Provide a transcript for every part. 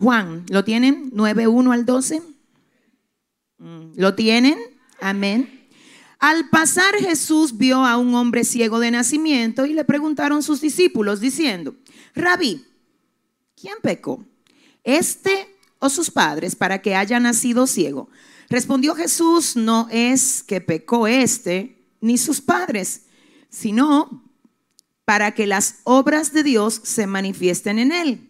Juan, ¿lo tienen? 9.1 al 12. Mm, ¿Lo tienen? Amén. Al pasar Jesús vio a un hombre ciego de nacimiento y le preguntaron sus discípulos diciendo, Rabí, ¿quién pecó? ¿Este o sus padres para que haya nacido ciego? Respondió Jesús, no es que pecó este ni sus padres, sino para que las obras de Dios se manifiesten en él.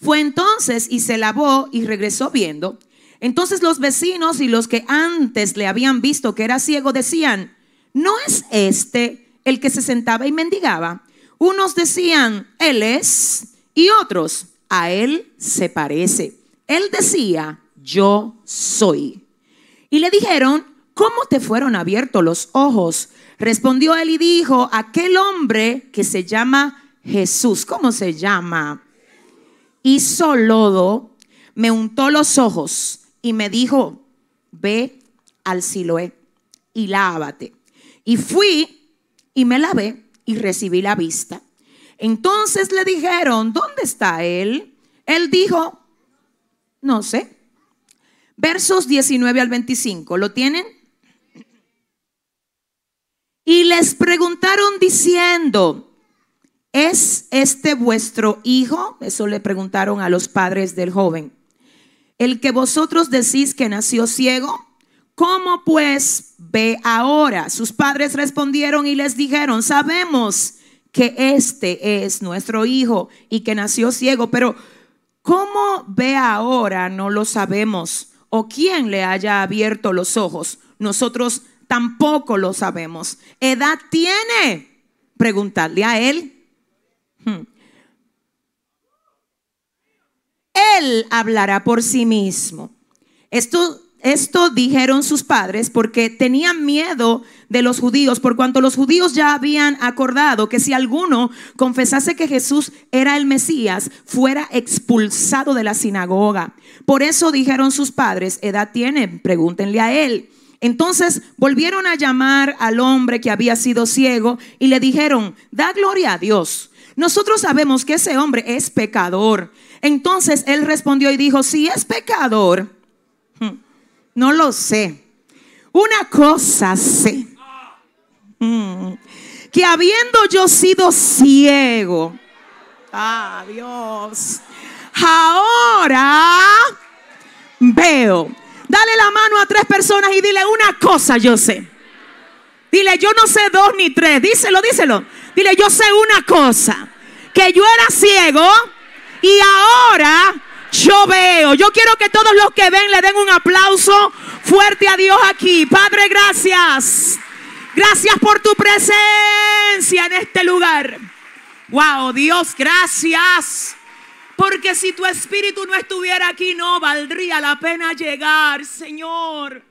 Fue entonces y se lavó y regresó viendo. Entonces los vecinos y los que antes le habían visto que era ciego decían, ¿no es este el que se sentaba y mendigaba? Unos decían, Él es, y otros, a Él se parece. Él decía, yo soy. Y le dijeron, ¿cómo te fueron abiertos los ojos? Respondió él y dijo, aquel hombre que se llama Jesús, ¿cómo se llama? Hizo lodo, me untó los ojos y me dijo, ve al Siloé y lávate. Y fui y me lavé y recibí la vista. Entonces le dijeron, ¿dónde está él? Él dijo, no sé. Versos 19 al 25, ¿lo tienen? Y les preguntaron diciendo, ¿es este vuestro hijo? Eso le preguntaron a los padres del joven. El que vosotros decís que nació ciego, ¿cómo pues ve ahora? Sus padres respondieron y les dijeron, sabemos que este es nuestro hijo y que nació ciego, pero ¿cómo ve ahora? No lo sabemos. O quién le haya abierto los ojos. Nosotros tampoco lo sabemos. ¿Edad tiene? Preguntarle a él. Él hablará por sí mismo. Esto esto dijeron sus padres porque tenían miedo de los judíos, por cuanto los judíos ya habían acordado que si alguno confesase que Jesús era el Mesías, fuera expulsado de la sinagoga. Por eso dijeron sus padres, edad tiene, pregúntenle a él. Entonces volvieron a llamar al hombre que había sido ciego y le dijeron, da gloria a Dios. Nosotros sabemos que ese hombre es pecador. Entonces él respondió y dijo, si es pecador, no lo sé. Una cosa sé. Mm. que habiendo yo sido ciego, ah, Dios, ahora veo. Dale la mano a tres personas y dile una cosa, yo sé. Dile, yo no sé dos ni tres. Díselo, díselo. Dile, yo sé una cosa. Que yo era ciego y ahora yo veo. Yo quiero que todos los que ven le den un aplauso fuerte a Dios aquí. Padre, gracias. Gracias por tu presencia en este lugar. Wow, Dios, gracias. Porque si tu espíritu no estuviera aquí, no valdría la pena llegar, Señor.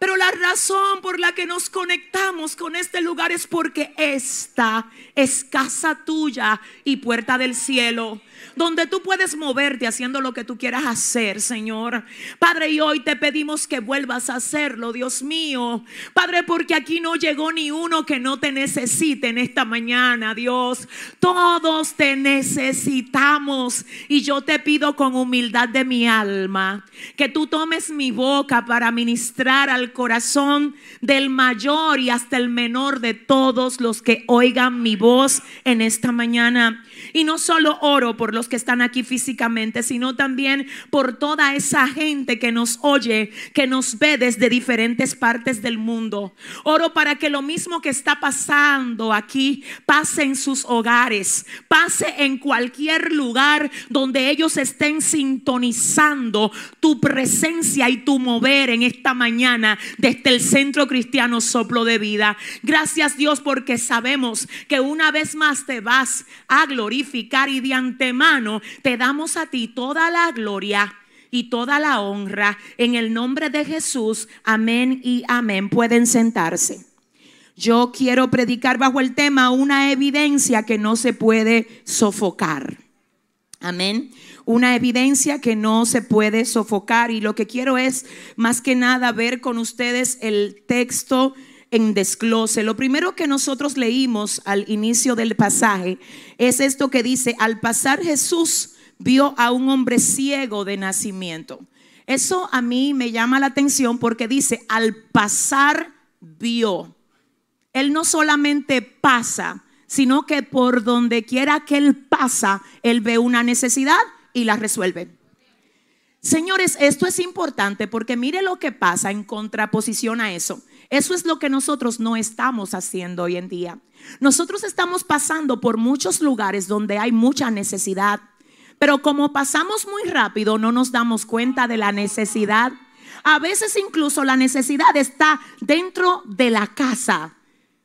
Pero la razón por la que nos conectamos con este lugar es porque esta es casa tuya y puerta del cielo donde tú puedes moverte haciendo lo que tú quieras hacer, Señor. Padre, y hoy te pedimos que vuelvas a hacerlo, Dios mío. Padre, porque aquí no llegó ni uno que no te necesite en esta mañana, Dios. Todos te necesitamos. Y yo te pido con humildad de mi alma que tú tomes mi boca para ministrar al corazón del mayor y hasta el menor de todos los que oigan mi voz en esta mañana. Y no solo oro por los que están aquí físicamente, sino también por toda esa gente que nos oye, que nos ve desde diferentes partes del mundo. Oro para que lo mismo que está pasando aquí pase en sus hogares, pase en cualquier lugar donde ellos estén sintonizando tu presencia y tu mover en esta mañana desde el Centro Cristiano Soplo de Vida. Gracias Dios porque sabemos que una vez más te vas a glorificar y de antemano te damos a ti toda la gloria y toda la honra en el nombre de Jesús. Amén y amén. Pueden sentarse. Yo quiero predicar bajo el tema una evidencia que no se puede sofocar. Amén. Una evidencia que no se puede sofocar. Y lo que quiero es más que nada ver con ustedes el texto en desglose. Lo primero que nosotros leímos al inicio del pasaje es esto que dice, al pasar Jesús vio a un hombre ciego de nacimiento. Eso a mí me llama la atención porque dice, al pasar vio. Él no solamente pasa, sino que por donde quiera que él pasa, él ve una necesidad y la resuelve. Señores, esto es importante porque mire lo que pasa en contraposición a eso. Eso es lo que nosotros no estamos haciendo hoy en día. Nosotros estamos pasando por muchos lugares donde hay mucha necesidad, pero como pasamos muy rápido no nos damos cuenta de la necesidad. A veces incluso la necesidad está dentro de la casa.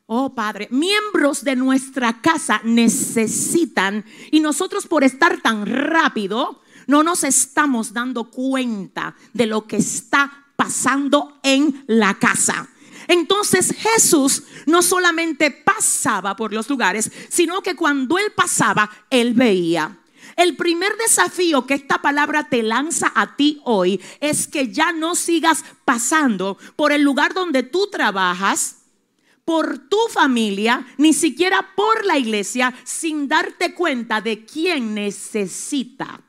Oh Padre, miembros de nuestra casa necesitan y nosotros por estar tan rápido no nos estamos dando cuenta de lo que está pasando en la casa. Entonces Jesús no solamente pasaba por los lugares, sino que cuando él pasaba, él veía. El primer desafío que esta palabra te lanza a ti hoy es que ya no sigas pasando por el lugar donde tú trabajas, por tu familia, ni siquiera por la iglesia, sin darte cuenta de quién necesita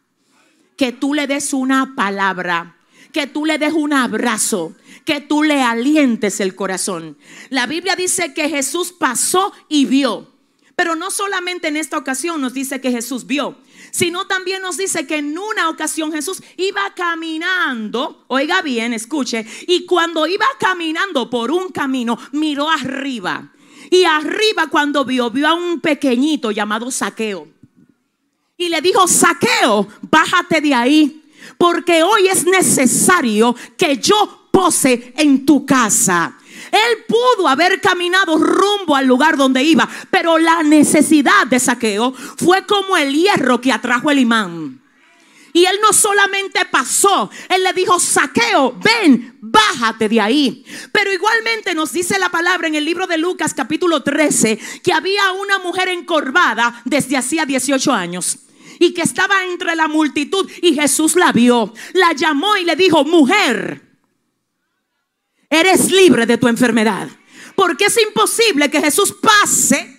que tú le des una palabra, que tú le des un abrazo, que tú le alientes el corazón. La Biblia dice que Jesús pasó y vio. Pero no solamente en esta ocasión nos dice que Jesús vio, sino también nos dice que en una ocasión Jesús iba caminando, oiga bien, escuche, y cuando iba caminando por un camino, miró arriba. Y arriba cuando vio, vio a un pequeñito llamado Saqueo. Y le dijo, Saqueo, bájate de ahí, porque hoy es necesario que yo pose en tu casa. Él pudo haber caminado rumbo al lugar donde iba, pero la necesidad de saqueo fue como el hierro que atrajo el imán. Y él no solamente pasó, él le dijo, saqueo, ven, bájate de ahí. Pero igualmente nos dice la palabra en el libro de Lucas capítulo 13 que había una mujer encorvada desde hacía 18 años y que estaba entre la multitud y Jesús la vio, la llamó y le dijo, mujer, eres libre de tu enfermedad. Porque es imposible que Jesús pase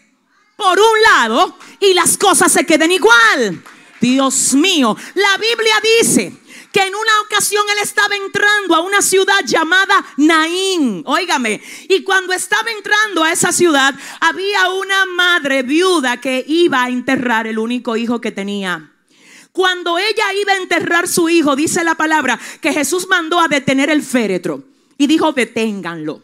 por un lado y las cosas se queden igual. Dios mío, la Biblia dice que en una ocasión él estaba entrando a una ciudad llamada Naín, óigame, y cuando estaba entrando a esa ciudad había una madre viuda que iba a enterrar el único hijo que tenía. Cuando ella iba a enterrar su hijo, dice la palabra, que Jesús mandó a detener el féretro y dijo, deténganlo.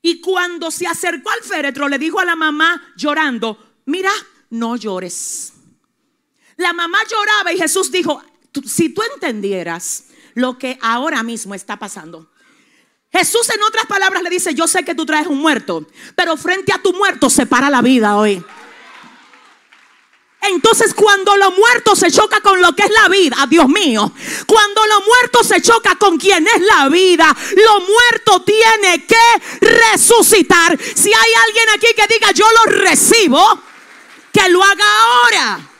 Y cuando se acercó al féretro, le dijo a la mamá llorando, mira, no llores. La mamá lloraba y Jesús dijo, si tú entendieras lo que ahora mismo está pasando. Jesús en otras palabras le dice, yo sé que tú traes un muerto, pero frente a tu muerto se para la vida hoy. Entonces cuando lo muerto se choca con lo que es la vida, Dios mío, cuando lo muerto se choca con quien es la vida, lo muerto tiene que resucitar. Si hay alguien aquí que diga yo lo recibo, que lo haga ahora.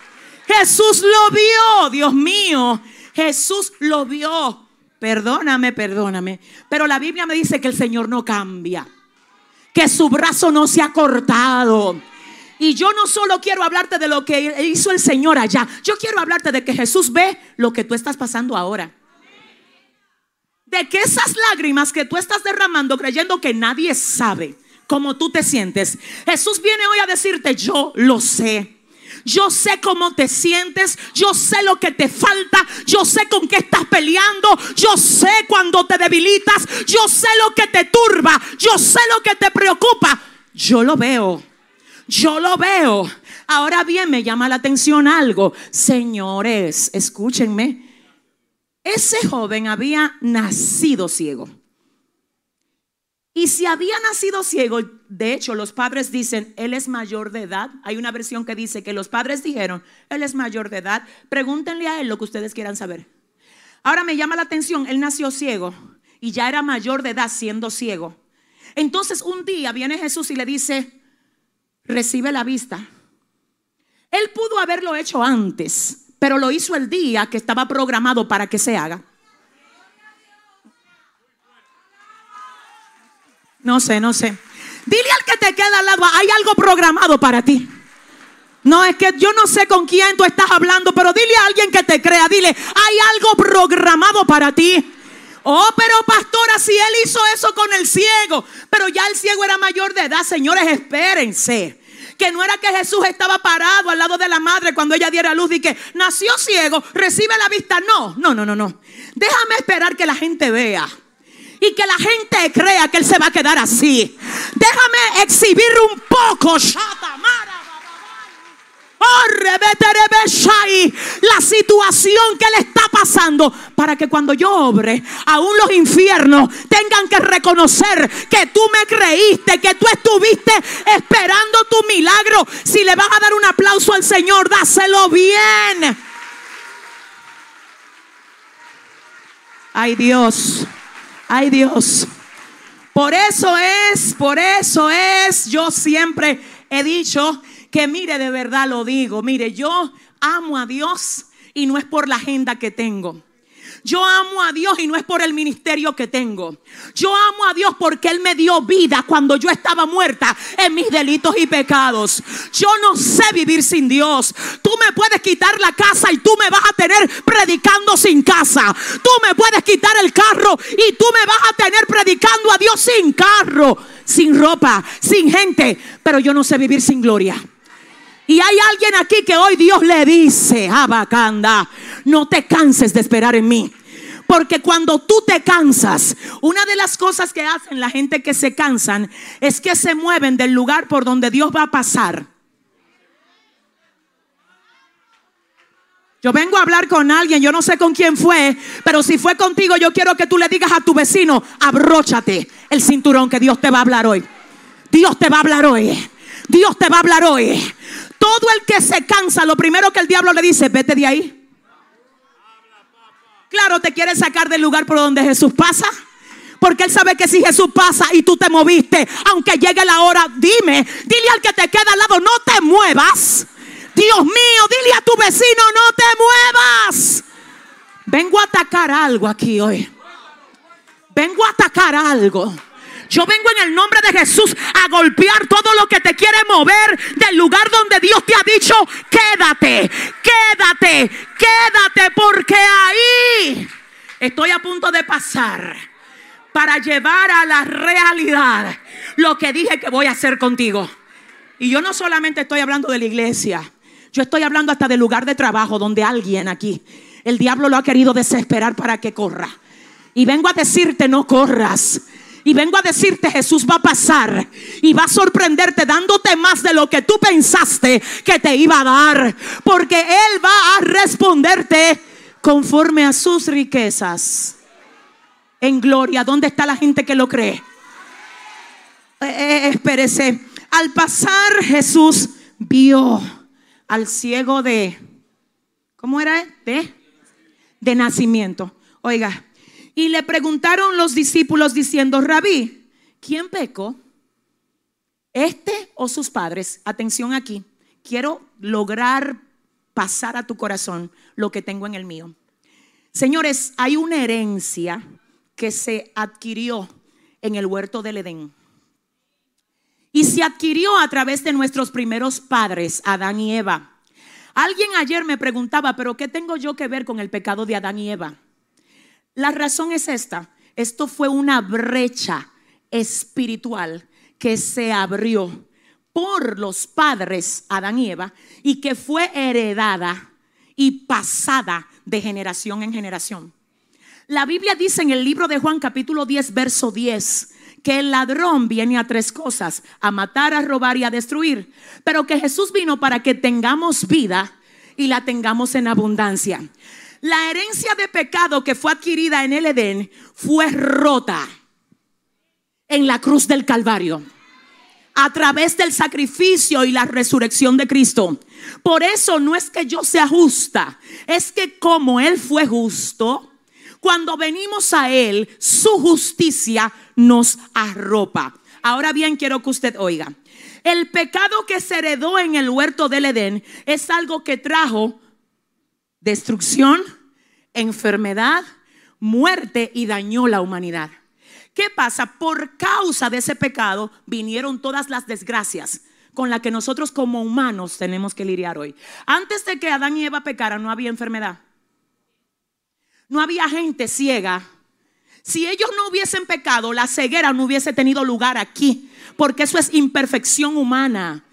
Jesús lo vio, Dios mío, Jesús lo vio. Perdóname, perdóname. Pero la Biblia me dice que el Señor no cambia, que su brazo no se ha cortado y yo no solo quiero hablarte de lo que hizo el Señor allá, yo quiero hablarte de que Jesús ve lo que tú estás pasando ahora. De que esas lágrimas que tú estás derramando creyendo que nadie sabe cómo tú te sientes, Jesús viene hoy a decirte, yo lo sé. Yo sé cómo te sientes, yo sé lo que te falta, yo sé con qué estás peleando, yo sé cuando te debilitas, yo sé lo que te turba, yo sé lo que te preocupa. Yo lo veo. Yo lo veo. Ahora bien, me llama la atención algo. Señores, escúchenme. Ese joven había nacido ciego. Y si había nacido ciego, de hecho los padres dicen, él es mayor de edad. Hay una versión que dice que los padres dijeron, él es mayor de edad. Pregúntenle a él lo que ustedes quieran saber. Ahora me llama la atención, él nació ciego y ya era mayor de edad siendo ciego. Entonces un día viene Jesús y le dice, recibe la vista. Él pudo haberlo hecho antes, pero lo hizo el día que estaba programado para que se haga. No sé, no sé. Dile al que te queda al lado, hay algo programado para ti. No, es que yo no sé con quién tú estás hablando, pero dile a alguien que te crea, dile, hay algo programado para ti. Oh, pero pastora, si él hizo eso con el ciego, pero ya el ciego era mayor de edad, señores, espérense. Que no era que Jesús estaba parado al lado de la madre cuando ella diera luz y que nació ciego, recibe la vista. No, no, no, no, no. Déjame esperar que la gente vea y que la gente crea que Él se va a quedar así. Déjame exhibir un poco, la situación que le está pasando para que cuando yo obre, aún los infiernos tengan que reconocer que tú me creíste, que tú estuviste esperando tu milagro. Si le vas a dar un aplauso al Señor, dáselo bien. Ay Dios. Ay Dios. Por eso es, por eso es, yo siempre he dicho que mire, de verdad lo digo, mire, yo amo a Dios y no es por la agenda que tengo. Yo amo a Dios y no es por el ministerio que tengo. Yo amo a Dios porque Él me dio vida cuando yo estaba muerta en mis delitos y pecados. Yo no sé vivir sin Dios. Tú me puedes quitar la casa y tú me vas a tener predicando sin casa. Tú me puedes quitar el carro y tú me vas a tener predicando a Dios sin carro, sin ropa, sin gente. Pero yo no sé vivir sin gloria. Y hay alguien aquí que hoy Dios le dice, Abacanda, no te canses de esperar en mí. Porque cuando tú te cansas, una de las cosas que hacen la gente que se cansan es que se mueven del lugar por donde Dios va a pasar. Yo vengo a hablar con alguien, yo no sé con quién fue, pero si fue contigo, yo quiero que tú le digas a tu vecino, abróchate el cinturón que Dios te va a hablar hoy. Dios te va a hablar hoy. Dios te va a hablar hoy. Todo el que se cansa, lo primero que el diablo le dice, vete de ahí. Claro, te quiere sacar del lugar por donde Jesús pasa. Porque Él sabe que si Jesús pasa y tú te moviste, aunque llegue la hora, dime, dile al que te queda al lado, no te muevas. Dios mío, dile a tu vecino, no te muevas. Vengo a atacar algo aquí hoy. Vengo a atacar algo. Yo vengo en el nombre de Jesús a golpear todo lo que te quiere mover del lugar donde Dios te ha dicho, quédate, quédate, quédate, porque ahí estoy a punto de pasar para llevar a la realidad lo que dije que voy a hacer contigo. Y yo no solamente estoy hablando de la iglesia, yo estoy hablando hasta del lugar de trabajo donde alguien aquí, el diablo lo ha querido desesperar para que corra. Y vengo a decirte, no corras. Y vengo a decirte, Jesús va a pasar y va a sorprenderte dándote más de lo que tú pensaste que te iba a dar. Porque Él va a responderte conforme a sus riquezas. En gloria, ¿dónde está la gente que lo cree? Eh, eh, espérese. Al pasar Jesús vio al ciego de, ¿cómo era? De, de nacimiento. Oiga, y le preguntaron los discípulos diciendo, rabí, ¿quién pecó? ¿Este o sus padres? Atención aquí, quiero lograr pasar a tu corazón lo que tengo en el mío. Señores, hay una herencia que se adquirió en el huerto del Edén. Y se adquirió a través de nuestros primeros padres, Adán y Eva. Alguien ayer me preguntaba, pero ¿qué tengo yo que ver con el pecado de Adán y Eva? La razón es esta. Esto fue una brecha espiritual que se abrió por los padres Adán y Eva y que fue heredada y pasada de generación en generación. La Biblia dice en el libro de Juan capítulo 10, verso 10, que el ladrón viene a tres cosas, a matar, a robar y a destruir, pero que Jesús vino para que tengamos vida y la tengamos en abundancia. La herencia de pecado que fue adquirida en el Edén fue rota. en la cruz del Calvario a través del sacrificio y la resurrección de Cristo. Por eso no es que yo sea justa, es que como Él fue justo, cuando venimos a Él, su justicia nos arropa. Ahora bien, quiero que usted oiga. El pecado que se heredó en el huerto del Edén es algo que trajo destrucción, enfermedad, muerte y dañó la humanidad. ¿Qué pasa? Por causa de ese pecado vinieron todas las desgracias con las que nosotros como humanos tenemos que lidiar hoy. Antes de que Adán y Eva pecaran no había enfermedad. No había gente ciega. Si ellos no hubiesen pecado, la ceguera no hubiese tenido lugar aquí, porque eso es imperfección humana.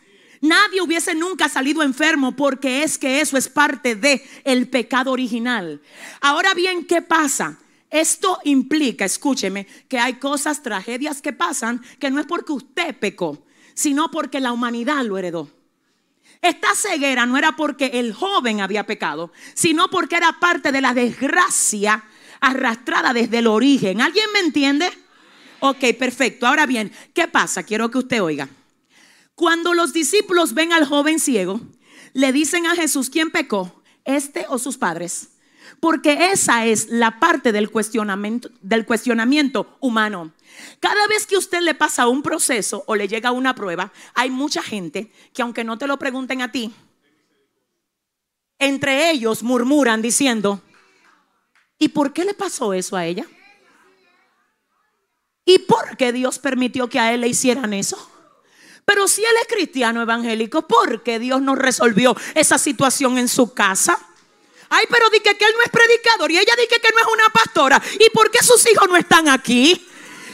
Nadie hubiese nunca salido enfermo porque es que eso es parte de el pecado original. Ahora bien, ¿qué pasa? Esto implica, escúcheme, que hay cosas, tragedias que pasan que no es porque usted pecó, sino porque la humanidad lo heredó. Esta ceguera no era porque el joven había pecado, sino porque era parte de la desgracia arrastrada desde el origen. ¿Alguien me entiende? Ok, perfecto. Ahora bien, ¿qué pasa? Quiero que usted oiga. Cuando los discípulos ven al joven ciego, le dicen a Jesús, ¿quién pecó? ¿Este o sus padres? Porque esa es la parte del cuestionamiento, humano. Cada vez que usted le pasa un proceso o le llega una prueba, hay mucha gente que aunque no te lo pregunten a ti, entre ellos murmuran diciendo, ¿y por qué le pasó eso a ella? ¿Y por qué Dios permitió que a él le hicieran eso? Pero si él es cristiano evangélico, ¿por qué Dios no resolvió esa situación en su casa? Ay, pero di que, él no es predicador y ella dice que no es una pastora. ¿Y por qué sus hijos no están aquí?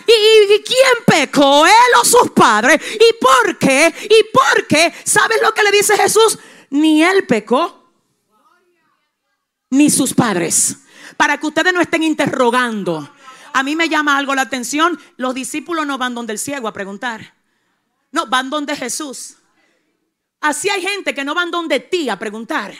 ¿Y, quién pecó? ¿Él o sus padres? ¿Y por qué? ¿Y por qué? ¿Sabes lo que le dice Jesús? Ni él pecó, ni sus padres. Para que ustedes no estén interrogando. A mí me llama algo la atención. Los discípulos no van donde el ciego a preguntar. No, van donde Jesús. Así hay gente que no van donde ti a preguntar.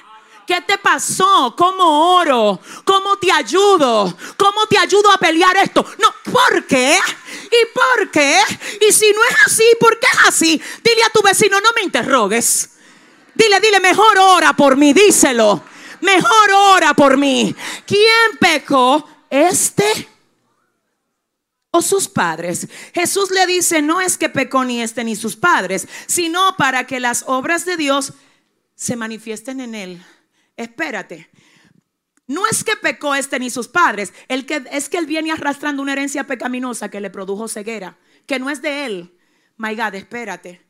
¿Qué te pasó? ¿Cómo oro? ¿Cómo te ayudo? ¿Cómo te ayudo a pelear esto? No, ¿por qué? ¿Y por qué? Y si no es así, ¿por qué es así? Dile a tu vecino, no me interrogues. Dile, dile, mejor ora por mí, díselo. Mejor ora por mí. ¿Quién pecó? ¿Este? O sus padres. Jesús le dice, no es que pecó ni este ni sus padres, sino para que las obras de Dios se manifiesten en él espérate. No es que pecó este ni sus padres, el que, es que él viene arrastrando una herencia pecaminosa que le produjo ceguera, que no es de él. My God, espérate.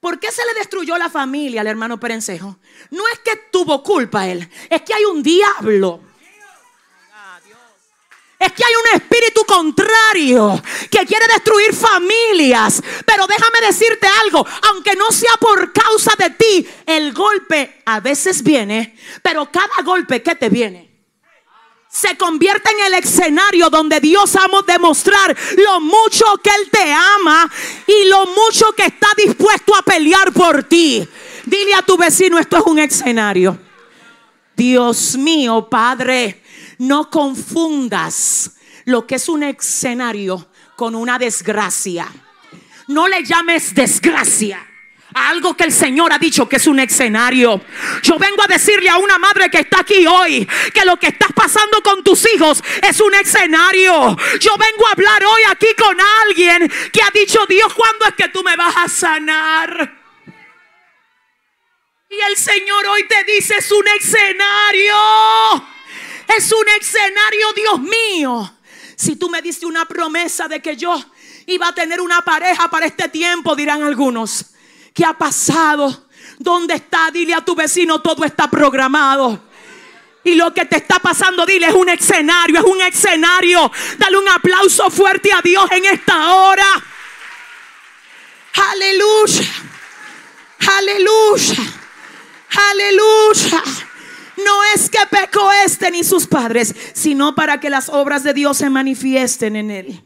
¿Por qué se le destruyó la familia al hermano Perencejo? No es que tuvo culpa él, es que hay un diablo es que hay un espíritu contrario que quiere destruir familias. Pero déjame decirte algo, aunque no sea por causa de ti, el golpe a veces viene, pero cada golpe que te viene se convierte en el escenario donde Dios ama demostrar lo mucho que Él te ama y lo mucho que está dispuesto a pelear por ti. Dile a tu vecino, esto es un escenario. Dios mío, Padre, no confundas lo que es un escenario con una desgracia. No le llames desgracia a algo que el Señor ha dicho que es un escenario. Yo vengo a decirle a una madre que está aquí hoy que lo que estás pasando con tus hijos es un escenario. Yo vengo a hablar hoy aquí con alguien que ha dicho, Dios, ¿cuándo es que tú me vas a sanar? Y el Señor hoy te dice, es un escenario. Es un escenario, Dios mío. Si tú me diste una promesa de que yo iba a tener una pareja para este tiempo, dirán algunos. ¿Qué ha pasado? ¿Dónde está? Dile a tu vecino, todo está programado. Y lo que te está pasando, dile, es un escenario, es un escenario. Dale un aplauso fuerte a Dios en esta hora. Aleluya. Aleluya. Aleluya. No es que pecó este ni sus padres, sino para que las obras de Dios se manifiesten en él.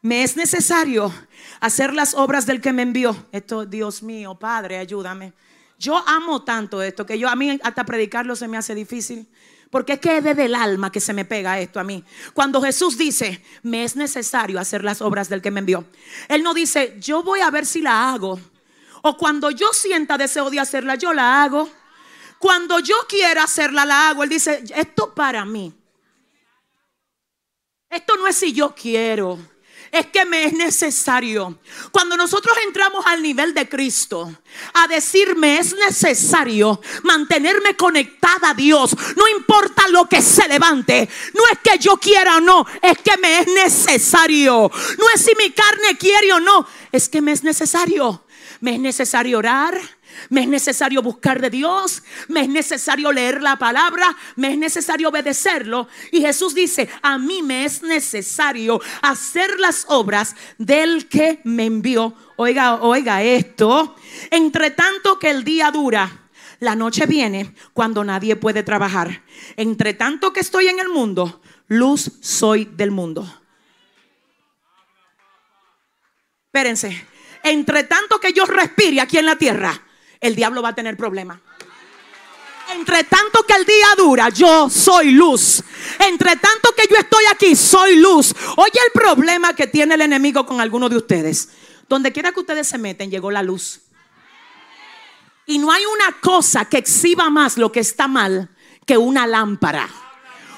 Me es necesario hacer las obras del que me envió. Esto, Dios mío, Padre, ayúdame. Yo amo tanto esto que yo a mí hasta predicarlo se me hace difícil. Porque es que es alma que se me pega esto a mí. Cuando Jesús dice, me es necesario hacer las obras del que me envió. Él no dice, yo voy a ver si la hago. O cuando yo sienta deseo de hacerla, yo la hago. Cuando yo quiera hacerla, la hago. Él dice, esto para mí. Esto no es si yo quiero es que me es necesario. Cuando nosotros entramos al nivel de Cristo, a decirme es necesario mantenerme conectada a Dios, no importa lo que se levante, no es que yo quiera o no, es que me es necesario. No es si mi carne quiere o no, es que me es necesario. Me es necesario orar me es necesario buscar de Dios, me es necesario leer la palabra, me es necesario obedecerlo. Y Jesús dice, a mí me es necesario hacer las obras del que me envió. Oiga, oiga esto. Entre tanto que el día dura, la noche viene cuando nadie puede trabajar. Entre tanto que estoy en el mundo, luz soy del mundo. Espérense. Entre tanto que yo respire aquí en la tierra, el diablo va a tener problemas. Entre tanto que el día dura, yo soy luz. Entre tanto que yo estoy aquí, soy luz. Oye el problema que tiene el enemigo con alguno de ustedes. Donde quiera que ustedes se meten, llegó la luz. Y no hay una cosa que exhiba más lo que está mal que una lámpara.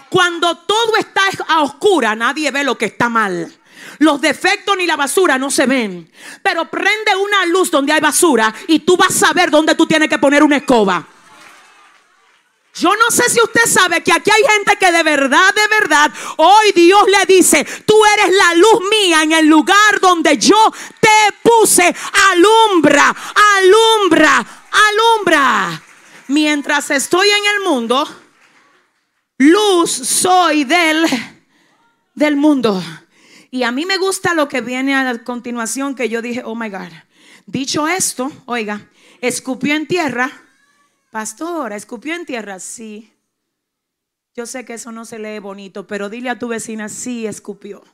Cuando todo está a oscura, nadie ve lo que está mal. Los defectos ni la basura no se ven. Pero prende una luz donde hay basura y tú vas a ver dónde tú tienes que poner una escoba. Yo no sé si usted sabe que aquí hay gente que de verdad, de verdad, hoy Dios le dice, tú eres la luz mía en el lugar donde yo te puse. Alumbra, alumbra, alumbra. Mientras estoy en el mundo, luz soy del, del mundo. Y a mí me gusta lo que viene a continuación, que yo dije, oh my God. Dicho esto, oiga, escupió en tierra. Pastora, escupió en tierra, sí. Yo sé que eso no se lee bonito, pero dile a tu vecina, sí, escupió.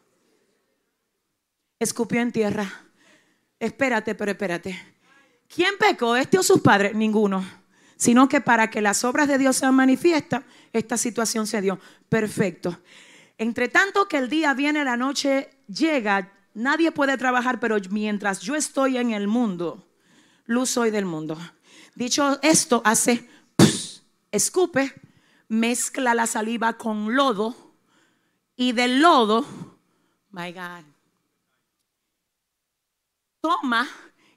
Escupió en tierra. Espérate, pero espérate. ¿Quién pecó, este o sus padres? Ninguno. Sino que para que las obras de Dios sean manifiestas, esta situación se dio. Perfecto. Entre tanto que el día viene, la noche llega, nadie puede trabajar, pero mientras yo estoy en el mundo, luz soy del mundo. Dicho esto, hace, escupe, mezcla la saliva con lodo y del lodo, my God, toma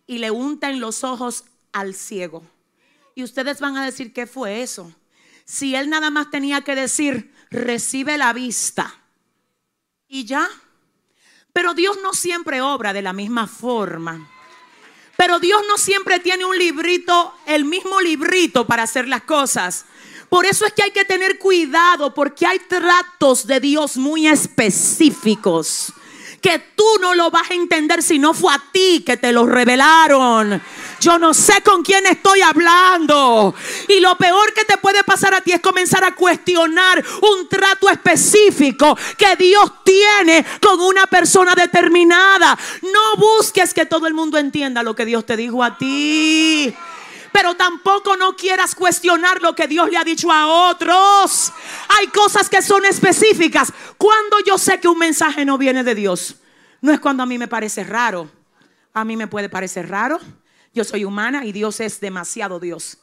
y le unta en los ojos al ciego. Y ustedes van a decir, ¿qué fue eso? Si él nada más tenía que decir, recibe la vista y ya. Pero Dios no siempre obra de la misma forma. Pero Dios no siempre tiene un librito, el mismo librito para hacer las cosas. Por eso es que hay que tener cuidado porque hay tratos de Dios muy específicos que tú no lo vas a entender si no fue a ti que te lo revelaron. Yo no sé con quién estoy hablando. Y lo peor que te puede pasar a ti es comenzar a cuestionar un trato específico que Dios tiene con una persona determinada. No busques que todo el mundo entienda lo que Dios te dijo a ti pero tampoco no quieras cuestionar lo que Dios le ha dicho a otros. Hay cosas que son específicas. Cuando yo sé que un mensaje no viene de Dios, no es cuando a mí me parece raro. A mí me puede parecer raro. Yo soy humana y Dios es demasiado Dios.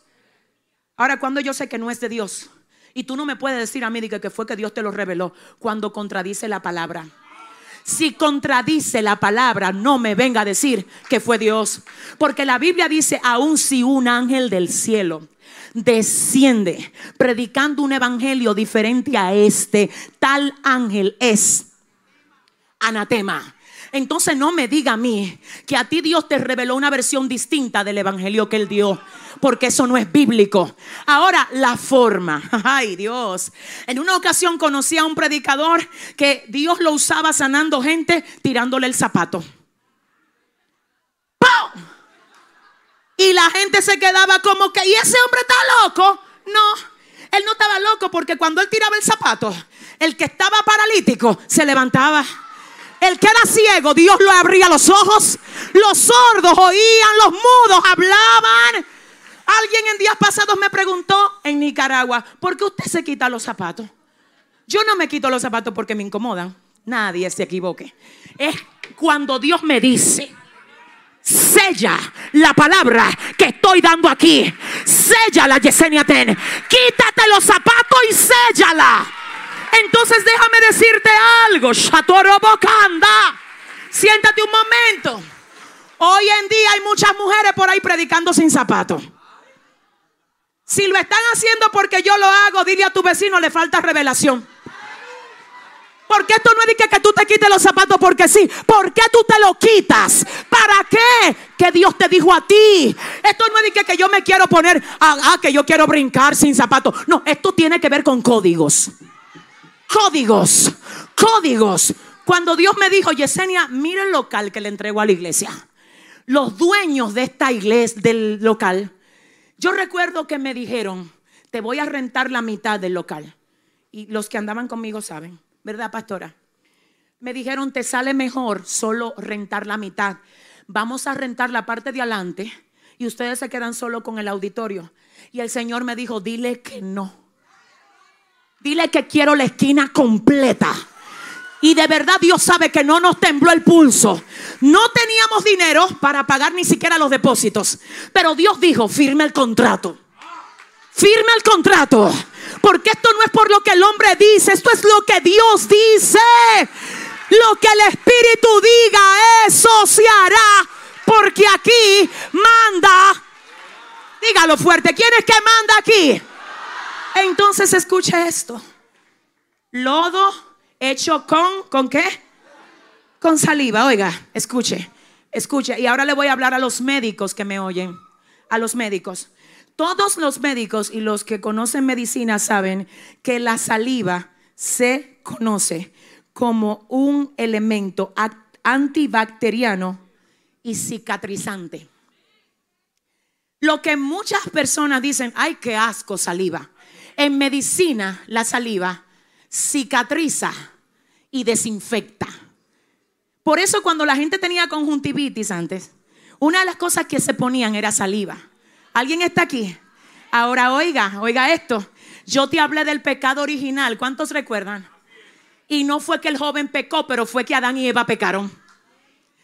Ahora, cuando yo sé que no es de Dios, y tú no me puedes decir a mí que fue que Dios te lo reveló, cuando contradice la palabra. Si contradice la palabra, no me venga a decir que fue Dios. Porque la Biblia dice, aun si un ángel del cielo desciende predicando un evangelio diferente a este, tal ángel es anatema. Entonces no me diga a mí que a ti Dios te reveló una versión distinta del evangelio que él dio, porque eso no es bíblico. Ahora, la forma. Ay, Dios. En una ocasión conocí a un predicador que Dios lo usaba sanando gente tirándole el zapato. ¡Pum! Y la gente se quedaba como que, ¿y ese hombre está loco? No, él no estaba loco porque cuando él tiraba el zapato, el que estaba paralítico se levantaba. El que era ciego, Dios lo abría los ojos. Los sordos oían, los mudos hablaban. Alguien en días pasados me preguntó en Nicaragua, ¿por qué usted se quita los zapatos? Yo no me quito los zapatos porque me incomodan. Nadie se equivoque. Es cuando Dios me dice, sella la palabra que estoy dando aquí. Sella la Yesenia Ten. Quítate los zapatos y séllala. Entonces déjame decirte algo. Shatorobocanda. Siéntate un momento. Hoy en día hay muchas mujeres por ahí predicando sin zapatos. Si lo están haciendo porque yo lo hago, dile a tu vecino, le falta revelación. Porque esto no es que, que tú te quites los zapatos porque sí. ¿Por qué tú te lo quitas? ¿Para qué? Que Dios te dijo a ti. Esto no es que, que yo me quiero poner, ah, ah, que yo quiero brincar sin zapatos. No, esto tiene que ver con códigos. Códigos, códigos. Cuando Dios me dijo, Yesenia, mira el local que le entregó a la iglesia. Los dueños de esta iglesia, del local, yo recuerdo que me dijeron, te voy a rentar la mitad del local. Y los que andaban conmigo saben. ¿verdad, pastora? Me dijeron, te sale mejor solo rentar la mitad. Vamos a rentar la parte de adelante y ustedes se quedan solo con el auditorio. Y el Señor me dijo, dile que no. Dile que quiero la esquina completa. Y de verdad Dios sabe que no nos tembló el pulso. No teníamos dinero para pagar ni siquiera los depósitos. Pero Dios dijo, firme el contrato. Firme el contrato. Porque esto no es por lo que el hombre dice, esto es lo que Dios dice. Lo que el Espíritu diga, eso se hará. Porque aquí manda. Dígalo fuerte, ¿quién es que manda aquí? Entonces escuche esto. Lodo hecho con, ¿con qué? Con saliva. Oiga, escuche, escuche. Y ahora le voy a hablar a los médicos que me oyen. A los médicos. Todos los médicos y los que conocen medicina saben que la saliva se conoce como un elemento antibacteriano y cicatrizante. Lo que muchas personas dicen, ay, qué asco saliva. En medicina, la saliva cicatriza y desinfecta. Por eso cuando la gente tenía conjuntivitis antes, una de las cosas que se ponían era saliva. ¿Alguien está aquí? Ahora oiga, oiga esto. Yo te hablé del pecado original. ¿Cuántos recuerdan? Y no fue que el joven pecó, pero fue que Adán y Eva pecaron.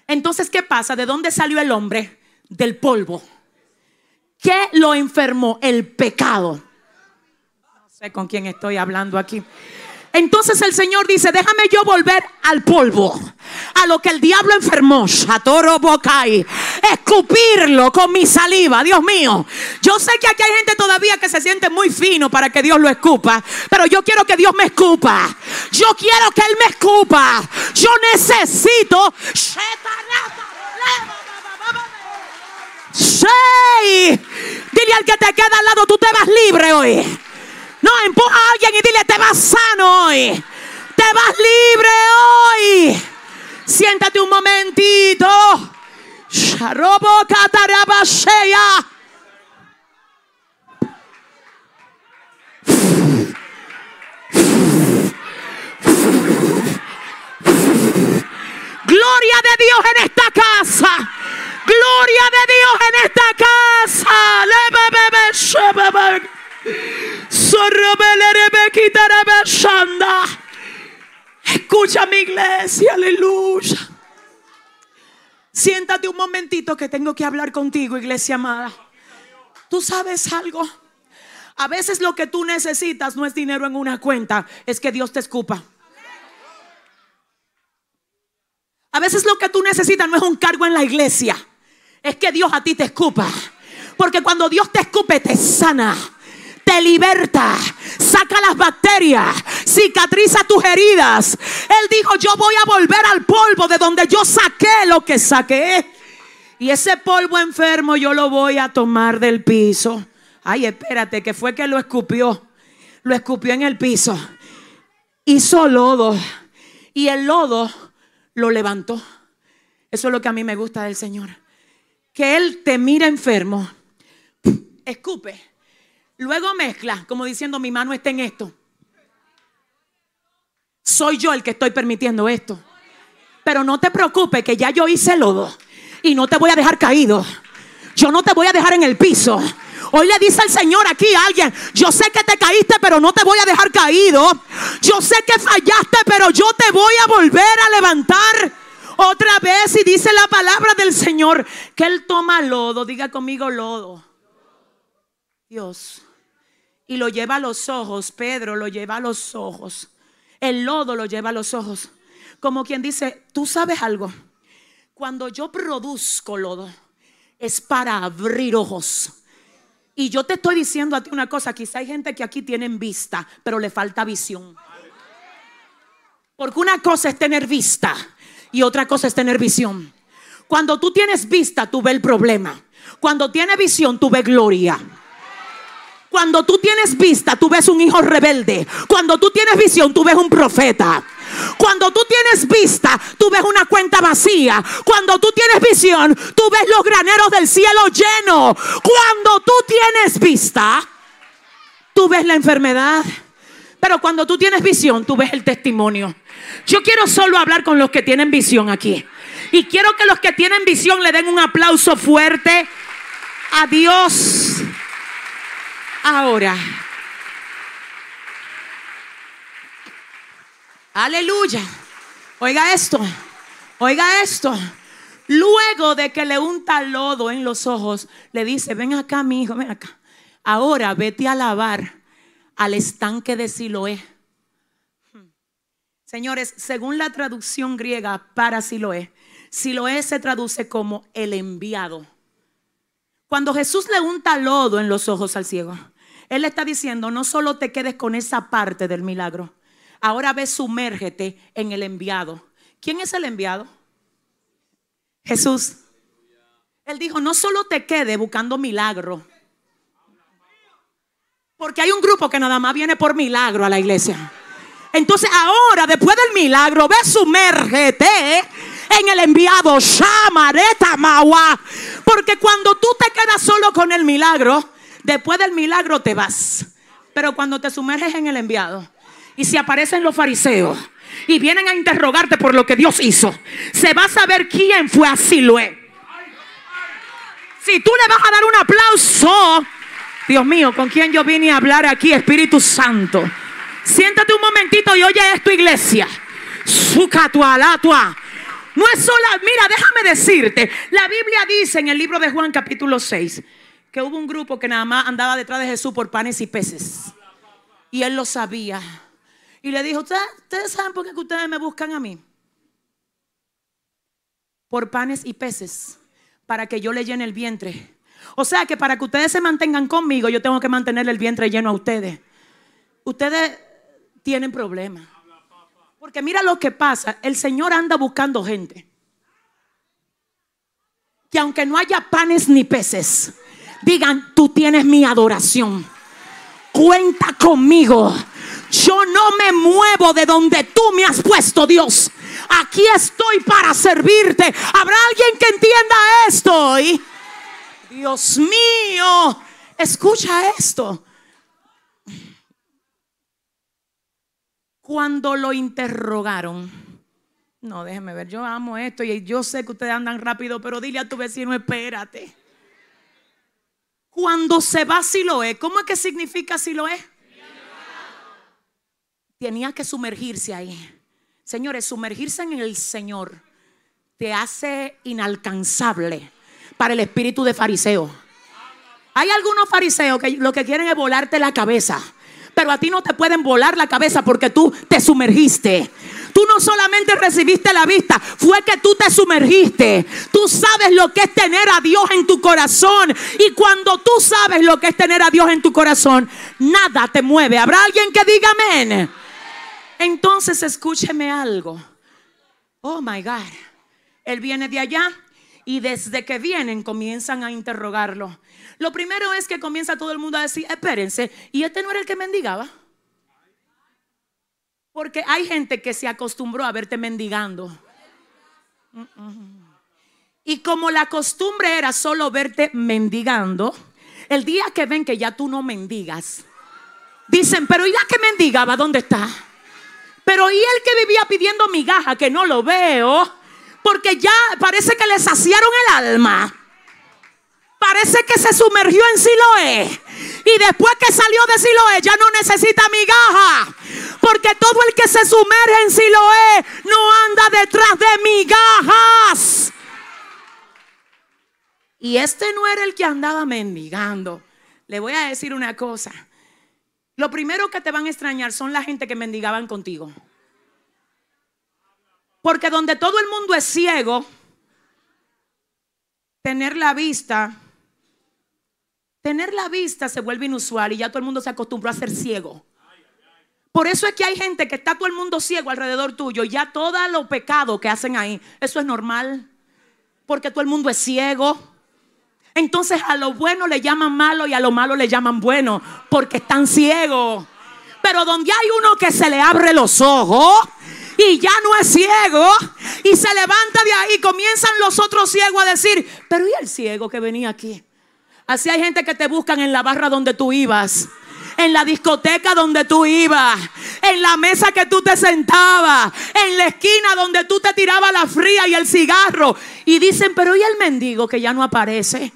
Entonces, ¿qué pasa? ¿De dónde salió el hombre? Del polvo. ¿Qué lo enfermó? El pecado. Sé con quién estoy hablando aquí. Entonces el Señor dice, déjame yo volver al polvo, a lo que el diablo enfermó, escupirlo con mi saliva, Dios mío. Yo sé que aquí hay gente todavía que se siente muy fino para que Dios lo escupa, pero yo quiero que Dios me escupa. Yo quiero que Él me escupa. Yo necesito... Dile al que te queda al lado, tú te vas libre hoy. No, empuja a alguien y dile, te vas sano hoy. Te vas libre hoy. Siéntate un momentito. Gloria de Dios en esta casa. Gloria de Dios en esta casa. Escucha mi iglesia, aleluya. Siéntate un momentito que tengo que hablar contigo, iglesia amada. Tú sabes algo. A veces lo que tú necesitas no es dinero en una cuenta, es que Dios te escupa. A veces lo que tú necesitas no es un cargo en la iglesia, es que Dios a ti te escupa. Porque cuando Dios te escupe, te sana te liberta, saca las bacterias, cicatriza tus heridas. Él dijo, yo voy a volver al polvo de donde yo saqué lo que saqué. Y ese polvo enfermo yo lo voy a tomar del piso. Ay, espérate, que fue que lo escupió. Lo escupió en el piso. Hizo lodo. Y el lodo lo levantó. Eso es lo que a mí me gusta del Señor. Que Él te mira enfermo. Escupe Luego mezcla, como diciendo, mi mano está en esto. Soy yo el que estoy permitiendo esto. Pero no te preocupes que ya yo hice lodo y no te voy a dejar caído. Yo no te voy a dejar en el piso. Hoy le dice el Señor aquí a alguien, yo sé que te caíste, pero no te voy a dejar caído. Yo sé que fallaste, pero yo te voy a volver a levantar otra vez. Y dice la palabra del Señor que Él toma lodo, diga conmigo lodo. Dios. Y lo lleva a los ojos, Pedro lo lleva a los ojos. El lodo lo lleva a los ojos. Como quien dice, tú sabes algo. Cuando yo produzco lodo, es para abrir ojos. Y yo te estoy diciendo a ti una cosa, quizá hay gente que aquí tienen vista, pero le falta visión. Porque una cosa es tener vista y otra cosa es tener visión. Cuando tú tienes vista, tú ves el problema. Cuando tienes visión, tú ves gloria. Cuando tú tienes vista, tú ves un hijo rebelde. Cuando tú tienes visión, tú ves un profeta. Cuando tú tienes vista, tú ves una cuenta vacía. Cuando tú tienes visión, tú ves los graneros del cielo llenos. Cuando tú tienes vista, tú ves la enfermedad. Pero cuando tú tienes visión, tú ves el testimonio. Yo quiero solo hablar con los que tienen visión aquí. Y quiero que los que tienen visión le den un aplauso fuerte a Dios. Ahora. Aleluya. Oiga esto. Oiga esto. Luego de que le unta lodo en los ojos, le dice, ven acá, mi hijo, ven acá. Ahora vete a lavar al estanque de Siloé. Señores, según la traducción griega para Siloé, Siloé se traduce como el enviado. Cuando Jesús le unta lodo en los ojos al ciego, Él está diciendo, no solo te quedes con esa parte del milagro, ahora ve, sumérgete en el enviado. ¿Quién es el enviado? Jesús. Él dijo, no solo te quede buscando milagro, porque hay un grupo que nada más viene por milagro a la iglesia. Entonces ahora, después del milagro, ve, sumérgete en el enviado. Shamareta Mawa. Porque cuando tú te quedas solo con el milagro, después del milagro te vas. Pero cuando te sumerges en el enviado y si aparecen los fariseos y vienen a interrogarte por lo que Dios hizo, se va a saber quién fue a Siloé. Si tú le vas a dar un aplauso, Dios mío, ¿con quién yo vine a hablar aquí, Espíritu Santo? Siéntate un momentito y oye esto, iglesia. No es sola, mira, déjame decirte, la Biblia dice en el libro de Juan capítulo 6 que hubo un grupo que nada más andaba detrás de Jesús por panes y peces. Y él lo sabía. Y le dijo, ¿ustedes, saben por qué ustedes me buscan a mí? Por panes y peces, para que yo le llene el vientre. O sea que para que ustedes se mantengan conmigo, yo tengo que mantener el vientre lleno a ustedes. Ustedes tienen problemas. Porque mira lo que pasa, el Señor anda buscando gente. Que aunque no haya panes ni peces, digan, tú tienes mi adoración. Cuenta conmigo. Yo no me muevo de donde tú me has puesto, Dios. Aquí estoy para servirte. ¿Habrá alguien que entienda esto? Dios mío, escucha esto. Cuando lo interrogaron, no, déjeme ver, yo amo esto y yo sé que ustedes andan rápido, pero dile a tu vecino, espérate. Cuando se va Siloé, ¿cómo es que significa Siloé? Tenía que sumergirse ahí. Señores, sumergirse en el Señor te hace inalcanzable para el espíritu de fariseo. Hay algunos fariseos que lo que quieren es volarte la cabeza. Pero a ti no te pueden volar la cabeza porque tú te sumergiste. Tú no solamente recibiste la vista, fue que tú te sumergiste. Tú sabes lo que es tener a Dios en tu corazón. Y cuando tú sabes lo que es tener a Dios en tu corazón, nada te mueve. ¿Habrá alguien que diga amén? Entonces escúcheme algo. Oh my God. Él viene de allá y desde que vienen comienzan a interrogarlo. Lo primero es que comienza todo el mundo a decir, espérense, ¿y este no era el que mendigaba? Porque hay gente que se acostumbró a verte mendigando. Y como la costumbre era solo verte mendigando, el día que ven que ya tú no mendigas, dicen, pero ¿y la que mendigaba dónde está? Pero ¿y el que vivía pidiendo migaja que no lo veo? Porque ya parece que le saciaron el alma. Parece que se sumergió en Siloé. Y después que salió de Siloé ya no necesita migaja. Porque todo el que se sumerge en Siloé no anda detrás de migajas. Y este no era el que andaba mendigando. Le voy a decir una cosa. Lo primero que te van a extrañar son la gente que mendigaban contigo. Porque donde todo el mundo es ciego, tener la vista, tener la vista se vuelve inusual y ya todo el mundo se acostumbró a ser ciego. Por eso es que hay gente que está todo el mundo ciego alrededor tuyo y ya todo lo pecado que hacen ahí, eso es normal. Porque todo el mundo es ciego. Entonces a lo bueno le llaman malo y a lo malo le llaman bueno porque están ciegos. Pero donde hay uno que se le abre los ojos, y ya no es ciego y se levanta de ahí, comienzan los otros ciegos a decir, pero ¿y el ciego que venía aquí? Así hay gente que te buscan en la barra donde tú ibas en la discoteca donde tú ibas, en la mesa que tú te sentabas, en la esquina donde tú te tirabas la fría y el cigarro. Y dicen, pero ¿y el mendigo que ya no aparece?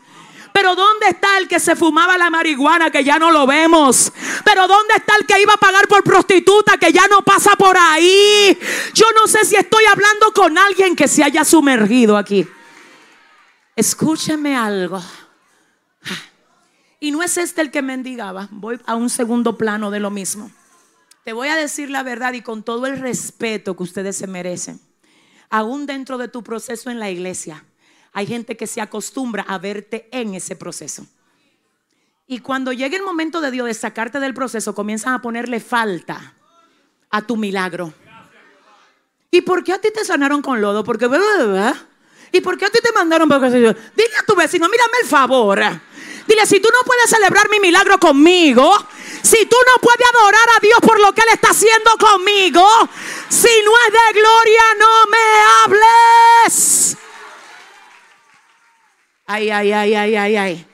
Pero ¿dónde está el que se fumaba la marihuana que ya no lo vemos? Pero ¿dónde está el que iba a pagar por prostituta que ya no pasa por ahí? Yo no sé si estoy hablando con alguien que se haya sumergido aquí. Escúcheme algo. Y no es este el que mendigaba. Voy a un segundo plano de lo mismo. Te voy a decir la verdad y con todo el respeto que ustedes se merecen. Aún dentro de tu proceso en la iglesia hay gente que se acostumbra a verte en ese proceso. Y cuando llegue el momento de Dios de sacarte del proceso, comienzan a ponerle falta a tu milagro. ¿Y por qué a ti te sanaron con lodo? Porque. ¿Y por qué a ti te mandaron Dile a tu vecino, mírame el favor. Dile, si tú no puedes celebrar mi milagro conmigo, si tú no puedes adorar a Dios por lo que Él está haciendo conmigo, si no es de gloria, no me hables. Ay, ay, ay, ay, ay, ay.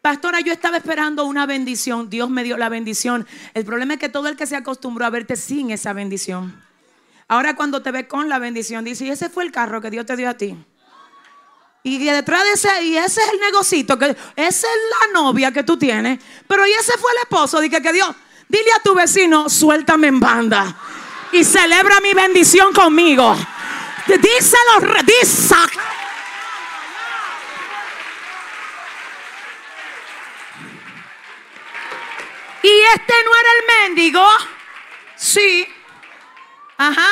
Pastora, yo estaba esperando una bendición. Dios me dio la bendición. El problema es que todo el que se acostumbró a verte sin esa bendición. Ahora cuando te ve con la bendición, dice, y ese fue el carro que Dios te dio a ti. Y detrás de ese, y ese es el negocito, que esa es la novia que tú tienes. Pero ese fue el esposo, dije que Dios, dile a tu vecino, suéltame en banda. Y celebra mi bendición conmigo. Díselo, díselo. Y este no era el mendigo. Sí. Ajá.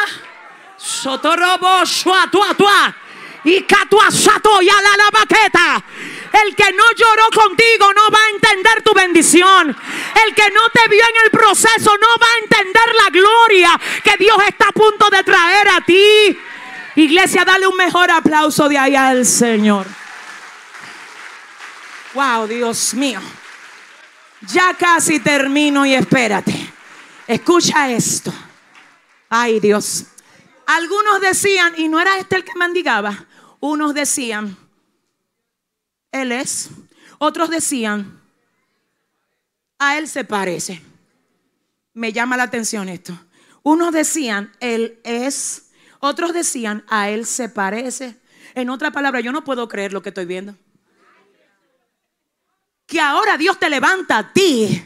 Sotorobo, tua, Y y la la baqueta. El que no lloró contigo no va a entender tu bendición. El que no te vio en el proceso no va a entender la gloria que Dios está a punto de traer a ti. Iglesia, dale un mejor aplauso de ahí al Señor. Wow, Dios mío. Ya casi termino y espérate. Escucha esto. Ay Dios. Algunos decían, y no era este el que mendigaba, unos decían, Él es. Otros decían, a Él se parece. Me llama la atención esto. Unos decían, Él es. Otros decían, a Él se parece. En otra palabra, yo no puedo creer lo que estoy viendo que ahora Dios te levanta a ti.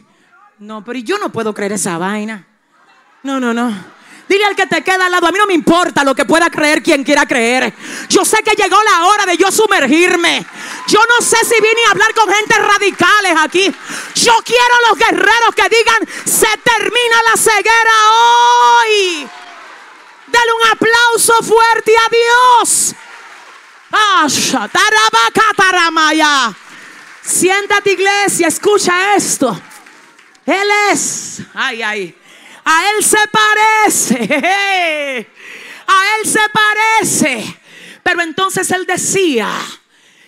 No, pero yo no puedo creer esa vaina. No, no, no. Dile al que te queda al lado, a mí no me importa lo que pueda creer quien quiera creer. Yo sé que llegó la hora de yo sumergirme. Yo no sé si vine a hablar con gente radicales aquí. Yo quiero los guerreros que digan, se termina la ceguera hoy. Dale un aplauso fuerte a Dios. Siéntate iglesia, escucha esto. Él es, ay, ay, a Él se parece, a Él se parece. Pero entonces Él decía,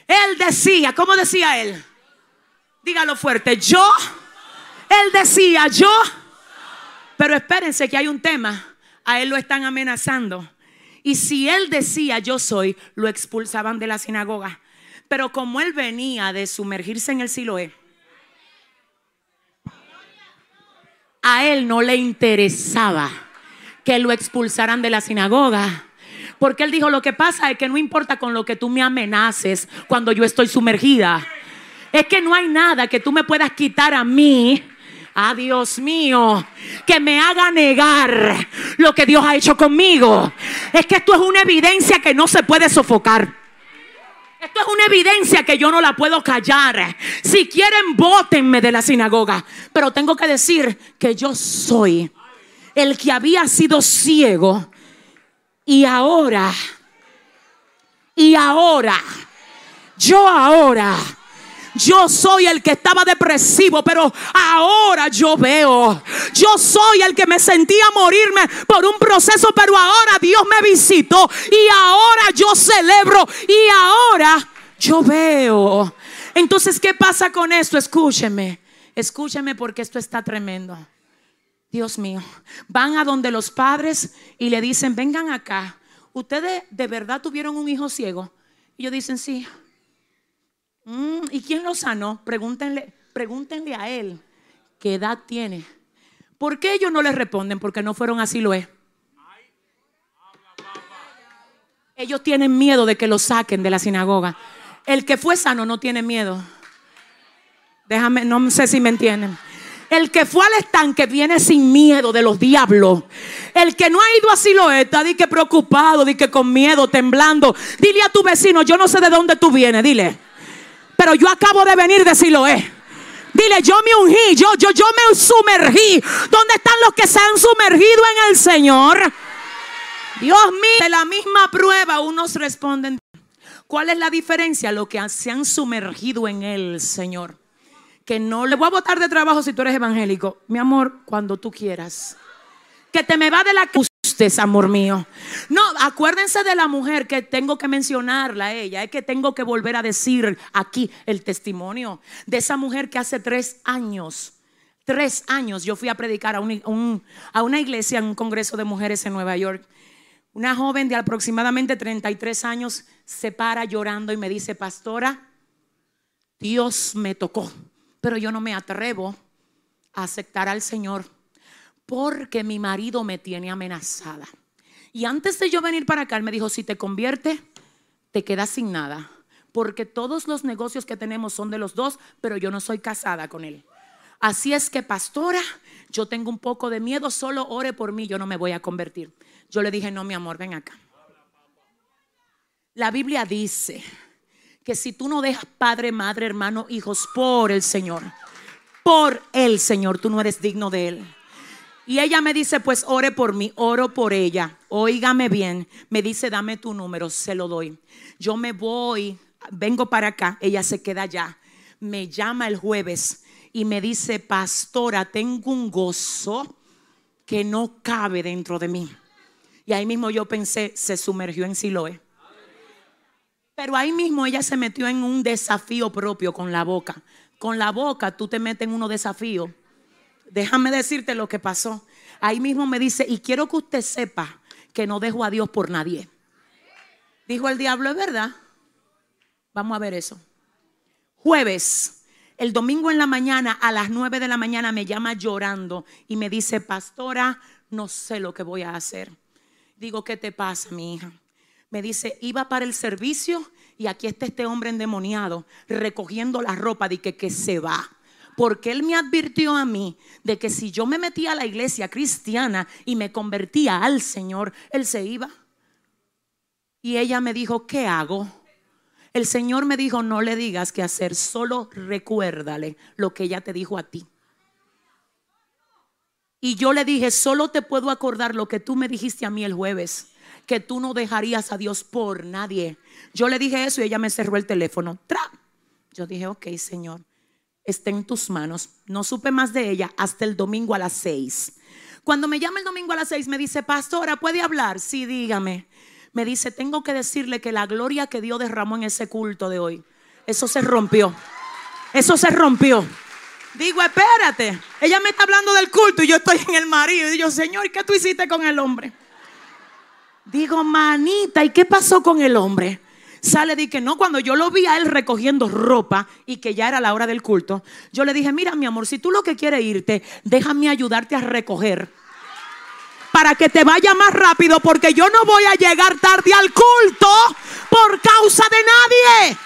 Él decía, ¿cómo decía Él? Dígalo fuerte, yo, Él decía, yo, pero espérense que hay un tema, a Él lo están amenazando. Y si Él decía, yo soy, lo expulsaban de la sinagoga. Pero como él venía de sumergirse en el Siloé, a él no le interesaba que lo expulsaran de la sinagoga. Porque él dijo, lo que pasa es que no importa con lo que tú me amenaces cuando yo estoy sumergida. Es que no hay nada que tú me puedas quitar a mí. Ah, Dios mío, que me haga negar lo que Dios ha hecho conmigo. Es que esto es una evidencia que no se puede sofocar. Esto es una evidencia que yo no la puedo callar. Si quieren, bótenme de la sinagoga. Pero tengo que decir que yo soy el que había sido ciego y ahora, y ahora, yo ahora yo soy el que estaba depresivo, pero ahora yo veo. Yo soy el que me sentía morirme por un proceso, pero ahora Dios me visitó y ahora yo celebro y ahora yo veo. Entonces, ¿qué pasa con esto? Escúcheme, escúcheme porque esto está tremendo. Dios mío, van a donde los padres y le dicen, vengan acá, ¿ustedes de verdad tuvieron un hijo ciego? Y ellos dicen, sí. Mm, ¿Y quién lo sanó? Pregúntenle, pregúntenle a él qué edad tiene. ¿Por qué ellos no le responden? Porque no fueron así lo es. Ellos tienen miedo de que lo saquen de la sinagoga. El que fue sano no tiene miedo. Déjame, no sé si me entienden. El que fue al estanque viene sin miedo de los diablos. El que no ha ido a Siloé está di que preocupado, di que con miedo, temblando. Dile a tu vecino, yo no sé de dónde tú vienes, dile pero yo acabo de venir de Siloé. Dile, yo me ungí, yo, yo, yo me sumergí. ¿Dónde están los que se han sumergido en el Señor? Dios mío, de la misma prueba unos responden. ¿Cuál es la diferencia? Lo que se han sumergido en el Señor. Que no le voy a botar de trabajo si tú eres evangélico. Mi amor, cuando tú quieras. Que te me va de la es amor mío. No, acuérdense de la mujer que tengo que mencionarla ella. Es que tengo que volver a decir aquí el testimonio de esa mujer que hace tres años, tres años yo fui a predicar a, a una iglesia en un congreso de mujeres en Nueva York. Una joven de aproximadamente 33 años se para llorando y me dice, pastora, Dios me tocó, pero yo no me atrevo a aceptar al Señor porque mi marido me tiene amenazada. Y antes de yo venir para acá, él me dijo, si te convierte, te quedas sin nada. Porque todos los negocios que tenemos son de los dos, pero yo no soy casada con él. Así es que, pastora, yo tengo un poco de miedo, solo ore por mí, yo no me voy a convertir. Yo le dije, no, mi amor, ven acá. La Biblia dice que si tú no dejas padre, madre, hermano, hijos por el Señor, por el Señor, tú no eres digno de Él. Y ella me dice, pues ore por mí, oro por ella. Óigame bien. Me dice, dame tu número, se lo doy. Yo me voy, vengo para acá, ella se queda allá. Me llama el jueves y me dice, pastora, tengo un gozo que no cabe dentro de mí. Y ahí mismo yo pensé, se sumergió en Siloé. Pero ahí mismo ella se metió en un desafío propio con la boca. Con la boca tú te metes en unos desafíos déjame decirte lo que pasó. Ahí mismo me dice, y quiero que usted sepa que no dejo a Dios por nadie. Dijo el diablo, es verdad. Vamos a ver eso. Jueves, el domingo en la mañana, a las nueve de la mañana, me llama llorando y me dice, pastora, no sé lo que voy a hacer. Digo, ¿qué te pasa, mi hija? Me dice, iba para el servicio y aquí está este hombre endemoniado recogiendo la ropa de que, que se va porque Él me advirtió a mí de que si yo me metía a la iglesia cristiana y me convertía al Señor, Él se iba. Y ella me dijo, ¿qué hago? El Señor me dijo, no le digas qué hacer, solo recuérdale lo que ella te dijo a ti. Y yo le dije, solo te puedo acordar lo que tú me dijiste a mí el jueves, que tú no dejarías a Dios por nadie. Yo le dije eso y ella me cerró el teléfono. ¡Tra! Yo dije, ok, Señor está en tus manos. No supe más de ella hasta el domingo a las seis. Cuando me llama el domingo a las seis, me dice, pastora, ¿puede hablar? Sí, dígame. Me dice, tengo que decirle que la gloria que Dios derramó en ese culto de hoy, eso se rompió. Eso se rompió. Digo, espérate. Ella me está hablando del culto y yo estoy en el marido. Y yo, Señor, ¿qué tú hiciste con el hombre? Digo, manita, ¿y qué pasó con el hombre? Sale de que no, cuando yo lo vi a él recogiendo ropa y que ya era la hora del culto, yo le dije, mira mi amor, si tú lo que quieres irte, déjame ayudarte a recoger para que te vaya más rápido porque yo no voy a llegar tarde al culto por causa de nadie.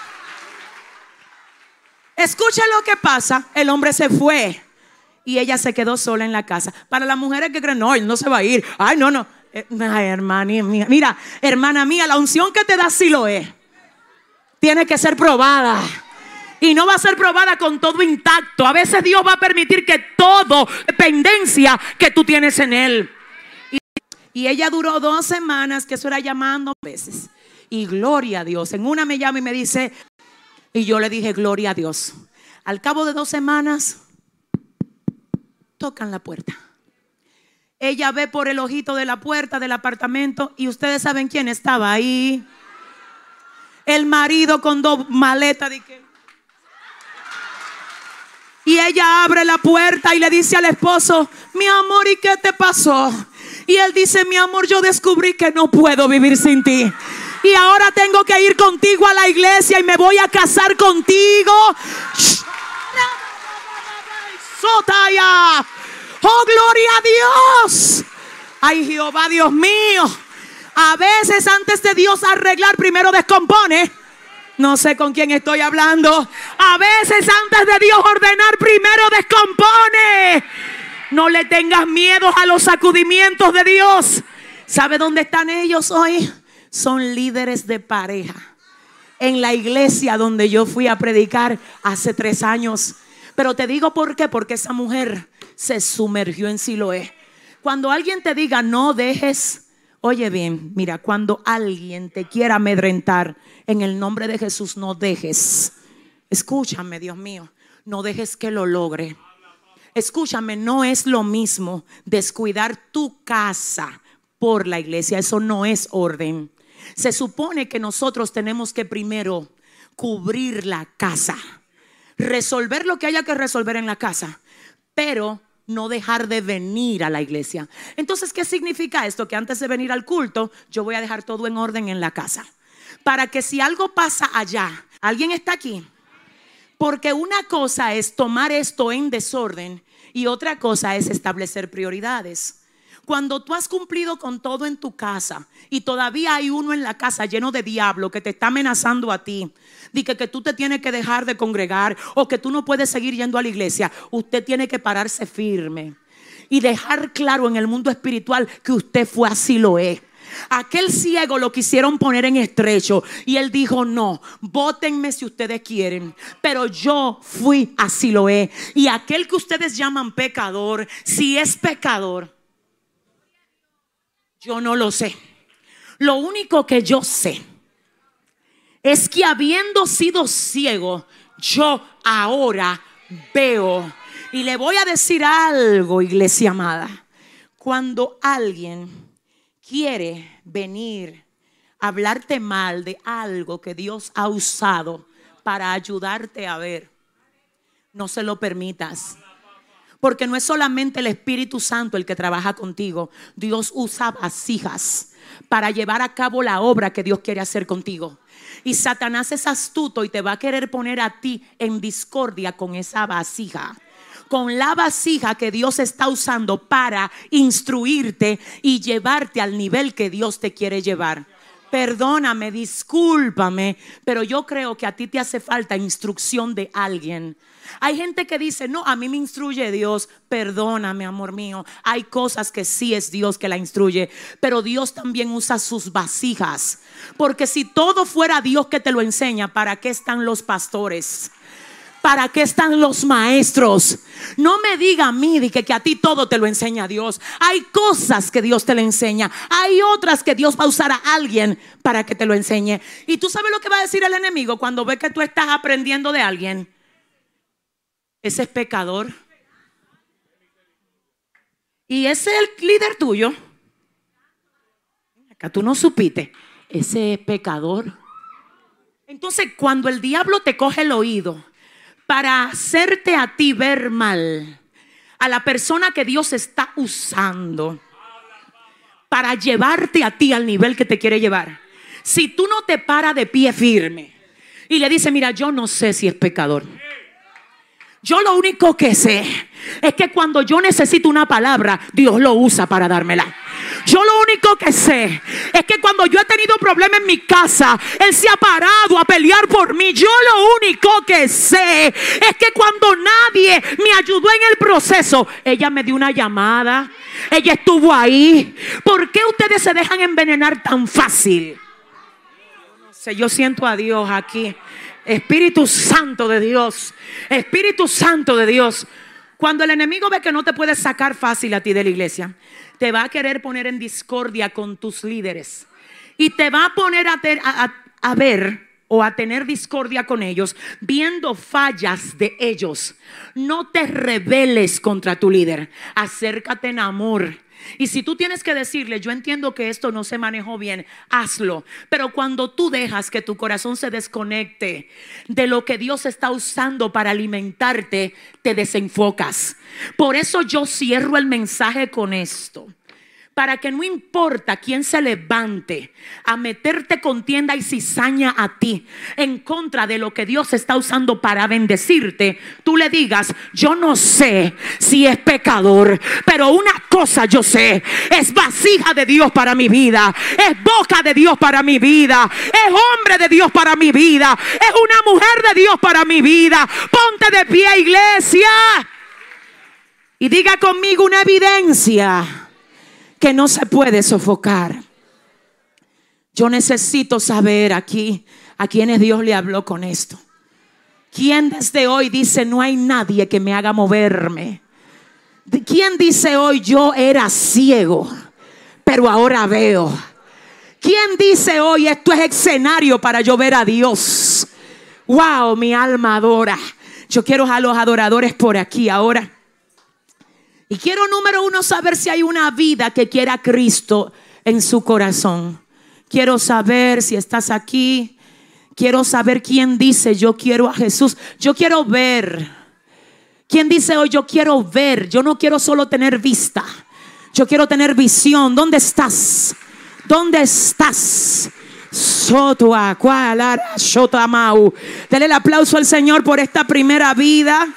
Escucha lo que pasa. El hombre se fue y ella se quedó sola en la casa. Para las mujeres que creen, no, él no se va a ir. Ay, no, no. Eh, ay, hermana mía. Mira, hermana mía, la unción que te da sí lo es. Tiene que ser probada. Y no va a ser probada con todo intacto. A veces Dios va a permitir que todo, dependencia que tú tienes en Él. Y, y ella duró dos semanas, que eso era llamando veces. Y gloria a Dios. En una me llama y me dice, y yo le dije, gloria a Dios. Al cabo de dos semanas, tocan la puerta. Ella ve por el ojito de la puerta del apartamento y ustedes saben quién estaba ahí. El marido con dos maletas. Y ella abre la puerta y le dice al esposo, mi amor, ¿y qué te pasó? Y él dice, mi amor, yo descubrí que no puedo vivir sin ti. Y ahora tengo que ir contigo a la iglesia y me voy a casar contigo. Sotaya. Oh, gloria a Dios. Ay, Jehová, Dios mío. A veces antes de Dios arreglar, primero descompone. No sé con quién estoy hablando. A veces antes de Dios ordenar, primero descompone. No le tengas miedo a los sacudimientos de Dios. ¿Sabe dónde están ellos hoy? Son líderes de pareja. En la iglesia donde yo fui a predicar hace tres años. Pero te digo por qué, porque esa mujer se sumergió en Siloé. Cuando alguien te diga no dejes, oye bien, mira, cuando alguien te quiera amedrentar, en el nombre de Jesús no dejes. Escúchame, Dios mío, no dejes que lo logre. Escúchame, no es lo mismo descuidar tu casa por la iglesia, eso no es orden. Se supone que nosotros tenemos que primero cubrir la casa, resolver lo que haya que resolver en la casa, pero no dejar de venir a la iglesia. Entonces, ¿qué significa esto? Que antes de venir al culto, yo voy a dejar todo en orden en la casa. Para que si algo pasa allá, ¿alguien está aquí? Porque una cosa es tomar esto en desorden y otra cosa es establecer prioridades. Cuando tú has cumplido con todo en tu casa y todavía hay uno en la casa lleno de diablo que te está amenazando a ti, de que, que tú te tienes que dejar de congregar o que tú no puedes seguir yendo a la iglesia, usted tiene que pararse firme y dejar claro en el mundo espiritual que usted fue así lo es. Aquel ciego lo quisieron poner en estrecho y él dijo, no, votenme si ustedes quieren, pero yo fui así lo es. Y aquel que ustedes llaman pecador, si es pecador, yo no lo sé. Lo único que yo sé es que habiendo sido ciego, yo ahora veo. Y le voy a decir algo, iglesia amada. Cuando alguien quiere venir a hablarte mal de algo que Dios ha usado para ayudarte a ver, no se lo permitas. Porque no es solamente el Espíritu Santo el que trabaja contigo. Dios usa vasijas para llevar a cabo la obra que Dios quiere hacer contigo. Y Satanás es astuto y te va a querer poner a ti en discordia con esa vasija con la vasija que Dios está usando para instruirte y llevarte al nivel que Dios te quiere llevar. Perdóname, discúlpame, pero yo creo que a ti te hace falta instrucción de alguien hay gente que dice, no, a mí me instruye Dios. Perdóname, amor mío. Hay cosas que sí es Dios que la instruye, pero Dios también usa sus vasijas. Porque si todo fuera Dios que te lo enseña, ¿para qué están los pastores? ¿Para qué están los maestros? No me diga a mí que, que a ti todo te lo enseña Dios. Hay cosas que Dios te le enseña. Hay otras que Dios va a usar a alguien para que te lo enseñe. Y tú sabes lo que va a decir el enemigo cuando ve que tú estás aprendiendo de alguien. Ese es pecador. Y ese es el líder tuyo. Acá tú no supiste. Ese es pecador. Entonces, cuando el diablo te coge el oído para hacerte a ti ver mal a la persona que Dios está usando para llevarte a ti al nivel que te quiere llevar. Si tú no te paras de pie firme y le dices, mira, yo no sé si es pecador. Yo lo único que sé es que cuando yo necesito una palabra, Dios lo usa para dármela. Yo lo único que sé es que cuando yo he tenido problemas en mi casa, Él se ha parado a pelear por mí. Yo lo único que sé es que cuando nadie me ayudó en el proceso, ella me dio una llamada. Ella estuvo ahí. ¿Por qué ustedes se dejan envenenar tan fácil? Yo sé, yo siento a Dios aquí. Espíritu Santo de Dios. Espíritu Santo de Dios. Cuando el enemigo ve que no te puedes sacar fácil a ti de la iglesia, te va a querer poner en discordia con tus líderes. Y te va a poner a, ver o a tener discordia con ellos, viendo fallas de ellos. No te rebeles contra tu líder. Acércate en amor y si tú tienes que decirle, yo entiendo que esto no se manejó bien, hazlo. Pero cuando tú dejas que tu corazón se desconecte de lo que Dios está usando para alimentarte, te desenfocas. Por eso yo cierro el mensaje con esto para que no importa quién se levante a meterte contienda y cizaña a ti en contra de lo que Dios está usando para bendecirte, tú le digas, yo no sé si es pecador, pero una cosa yo sé, es vasija de Dios para mi vida, es boca de Dios para mi vida, es hombre de Dios para mi vida, es una mujer de Dios para mi vida. Ponte de pie, iglesia. Y diga conmigo una evidencia que no se puede sofocar. Yo necesito saber aquí a quienes Dios le habló con esto. ¿Quién desde hoy dice no hay nadie que me haga moverme? ¿Quién dice hoy yo era ciego, pero ahora veo? ¿Quién dice hoy esto es escenario para yo ver a Dios? Wow, mi alma adora. Yo quiero a los adoradores por aquí ahora. Y quiero número uno saber si hay una vida que quiera a Cristo en su corazón. Quiero saber si estás aquí. Quiero saber quién dice yo quiero a Jesús. Yo quiero ver. ¿Quién dice hoy yo quiero ver? Yo no quiero solo tener vista. Yo quiero tener visión. ¿Dónde estás? ¿Dónde estás? Soto Dele el aplauso al Señor por esta primera vida.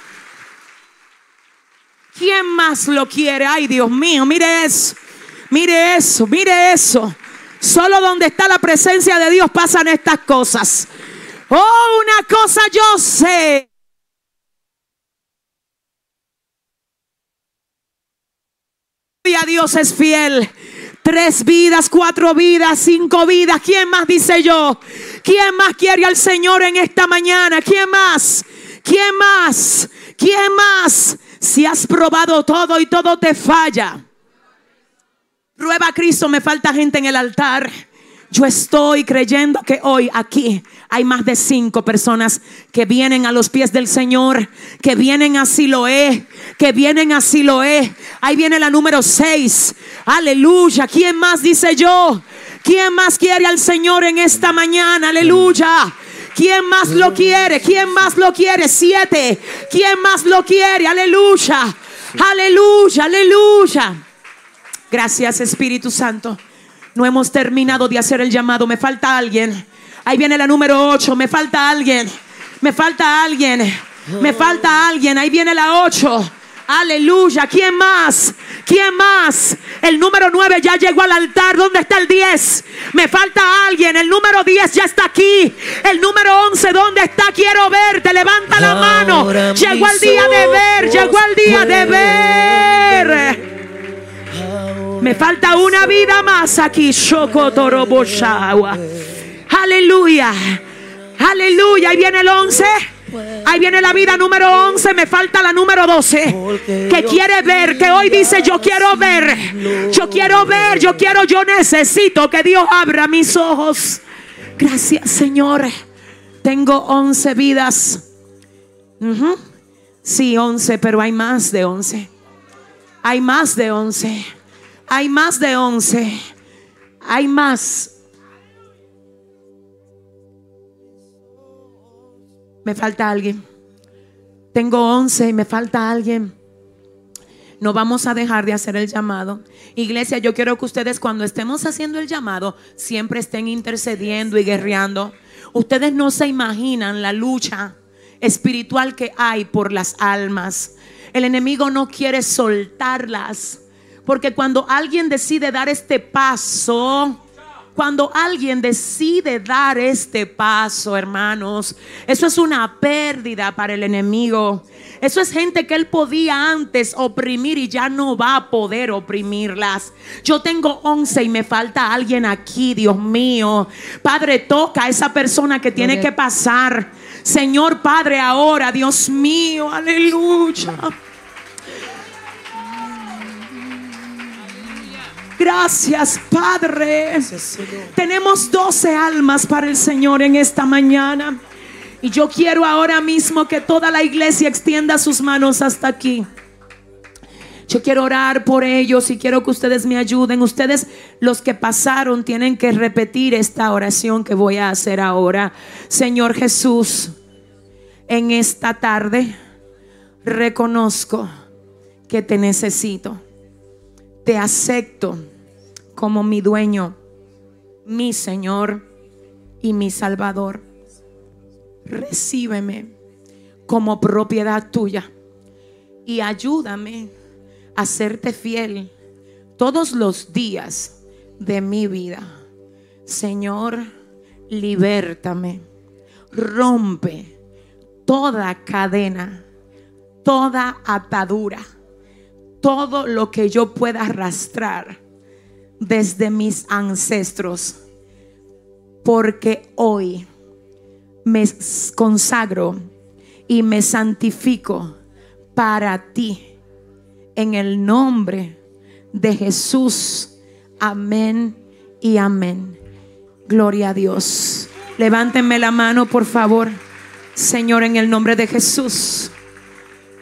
¿Quién más lo quiere? Ay, Dios mío, mire eso. Mire eso, mire eso. Solo donde está la presencia de Dios pasan estas cosas. Oh, una cosa yo sé. a Dios es fiel. Tres vidas, cuatro vidas, cinco vidas. ¿Quién más dice yo? ¿Quién más quiere al Señor en esta mañana? ¿Quién más? ¿Quién más? ¿Quién más? Si has probado todo y todo te falla. Prueba a Cristo, me falta gente en el altar. Yo estoy creyendo que hoy aquí hay más de cinco personas que vienen a los pies del Señor, que vienen así lo es, que vienen así lo es. Ahí viene la número seis. Aleluya. ¿Quién más dice yo? ¿Quién más quiere al Señor en esta mañana? Aleluya. ¿Quién más lo quiere? ¿Quién más lo quiere? Siete. ¿Quién más lo quiere? Aleluya. Aleluya, aleluya. Gracias Espíritu Santo. No hemos terminado de hacer el llamado. Me falta alguien. Ahí viene la número ocho. Me falta alguien. Me falta alguien. Me falta alguien. Ahí viene la ocho. Aleluya. ¿Quién más? ¿Quién más? El número 9 ya llegó al altar. ¿Dónde está el 10? Me falta alguien. El número 10 ya está aquí. El número 11, ¿dónde está? Quiero verte. Levanta la mano. Llegó el día de ver. Llegó el día de ver. Me falta una vida más aquí. Aleluya. Aleluya. Ahí viene el 11. Ahí viene la vida número 11, me falta la número 12. Que quiere ver, que hoy dice yo quiero ver. Yo quiero ver, yo quiero, yo necesito que Dios abra mis ojos. Gracias Señor. Tengo 11 vidas. Sí, 11, pero hay más de 11. Hay más de 11. Hay más de 11. Hay más. Me falta alguien. Tengo 11 y me falta alguien. No vamos a dejar de hacer el llamado. Iglesia, yo quiero que ustedes cuando estemos haciendo el llamado siempre estén intercediendo y guerreando. Ustedes no se imaginan la lucha espiritual que hay por las almas. El enemigo no quiere soltarlas. Porque cuando alguien decide dar este paso, cuando alguien decide dar este paso, hermanos, eso es una pérdida para el enemigo. Eso es gente que él podía antes oprimir y ya no va a poder oprimirlas. Yo tengo 11 y me falta alguien aquí, Dios mío. Padre, toca a esa persona que tiene que pasar. Señor Padre, ahora, Dios mío, aleluya. Gracias, Padre. Tenemos 12 almas para el Señor en esta mañana. Y yo quiero ahora mismo que toda la iglesia extienda sus manos hasta aquí. Yo quiero orar por ellos y quiero que ustedes me ayuden. Ustedes, los que pasaron, tienen que repetir esta oración que voy a hacer ahora. Señor Jesús, en esta tarde reconozco que te necesito te acepto como mi dueño, mi Señor y mi Salvador. Recíbeme como propiedad tuya y ayúdame a serte fiel todos los días de mi vida. Señor, libértame, rompe toda cadena, toda atadura todo lo que yo pueda arrastrar desde mis ancestros, porque hoy me consagro y me santifico para ti en el nombre de Jesús. Amén y amén. Gloria a Dios. Levántenme la mano, por favor. Señor, en el nombre de Jesús.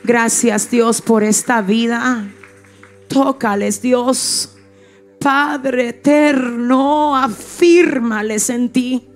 Gracias Dios por esta vida. Tócales Dios. Padre eterno, afírmales en ti.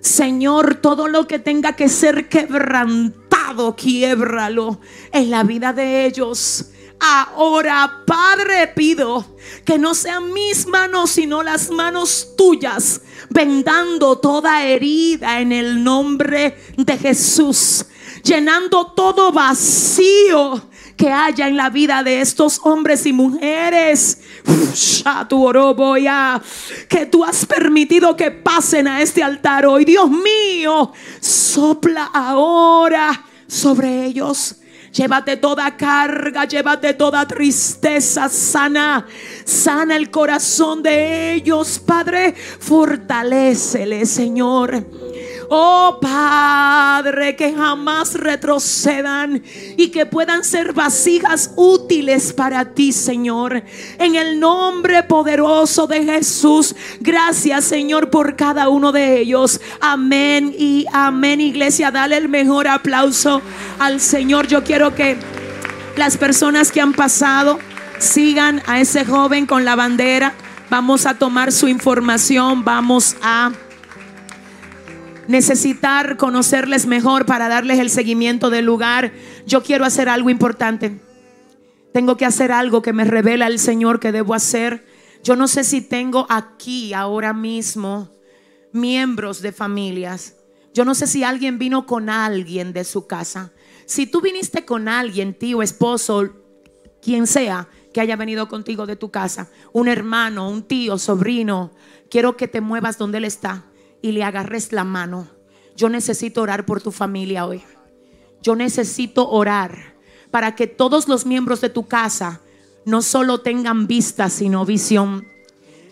Señor, todo lo que tenga que ser quebrantado, quiebralo en la vida de ellos. Ahora, Padre, pido que no sean mis manos, sino las manos tuyas, vendando toda herida en el nombre de Jesús llenando todo vacío que haya en la vida de estos hombres y mujeres que tú has permitido que pasen a este altar hoy. Dios mío, sopla ahora sobre ellos. Llévate toda carga, llévate toda tristeza, sana, sana el corazón de ellos, Padre, fortalecele, Señor. Oh Padre, que jamás retrocedan y que puedan ser vasijas útiles para ti, Señor. En el nombre poderoso de Jesús, gracias, Señor, por cada uno de ellos. Amén y amén, iglesia. Dale el mejor aplauso al Señor. Yo quiero que las personas que han pasado sigan a ese joven con la bandera. Vamos a tomar su información, vamos a necesitar conocerles mejor para darles el seguimiento del lugar, yo quiero hacer algo importante. Tengo que hacer algo que me revela el Señor que debo hacer. Yo no sé si tengo aquí ahora mismo miembros de familias. Yo no sé si alguien vino con alguien de su casa. Si tú viniste con alguien, tío, esposo, quien sea que haya venido contigo de tu casa, un hermano, un tío, sobrino, quiero que te muevas donde él está y le agarres la mano. Yo necesito orar por tu familia hoy. Yo necesito orar para que todos los miembros de tu casa no solo tengan vista, sino visión.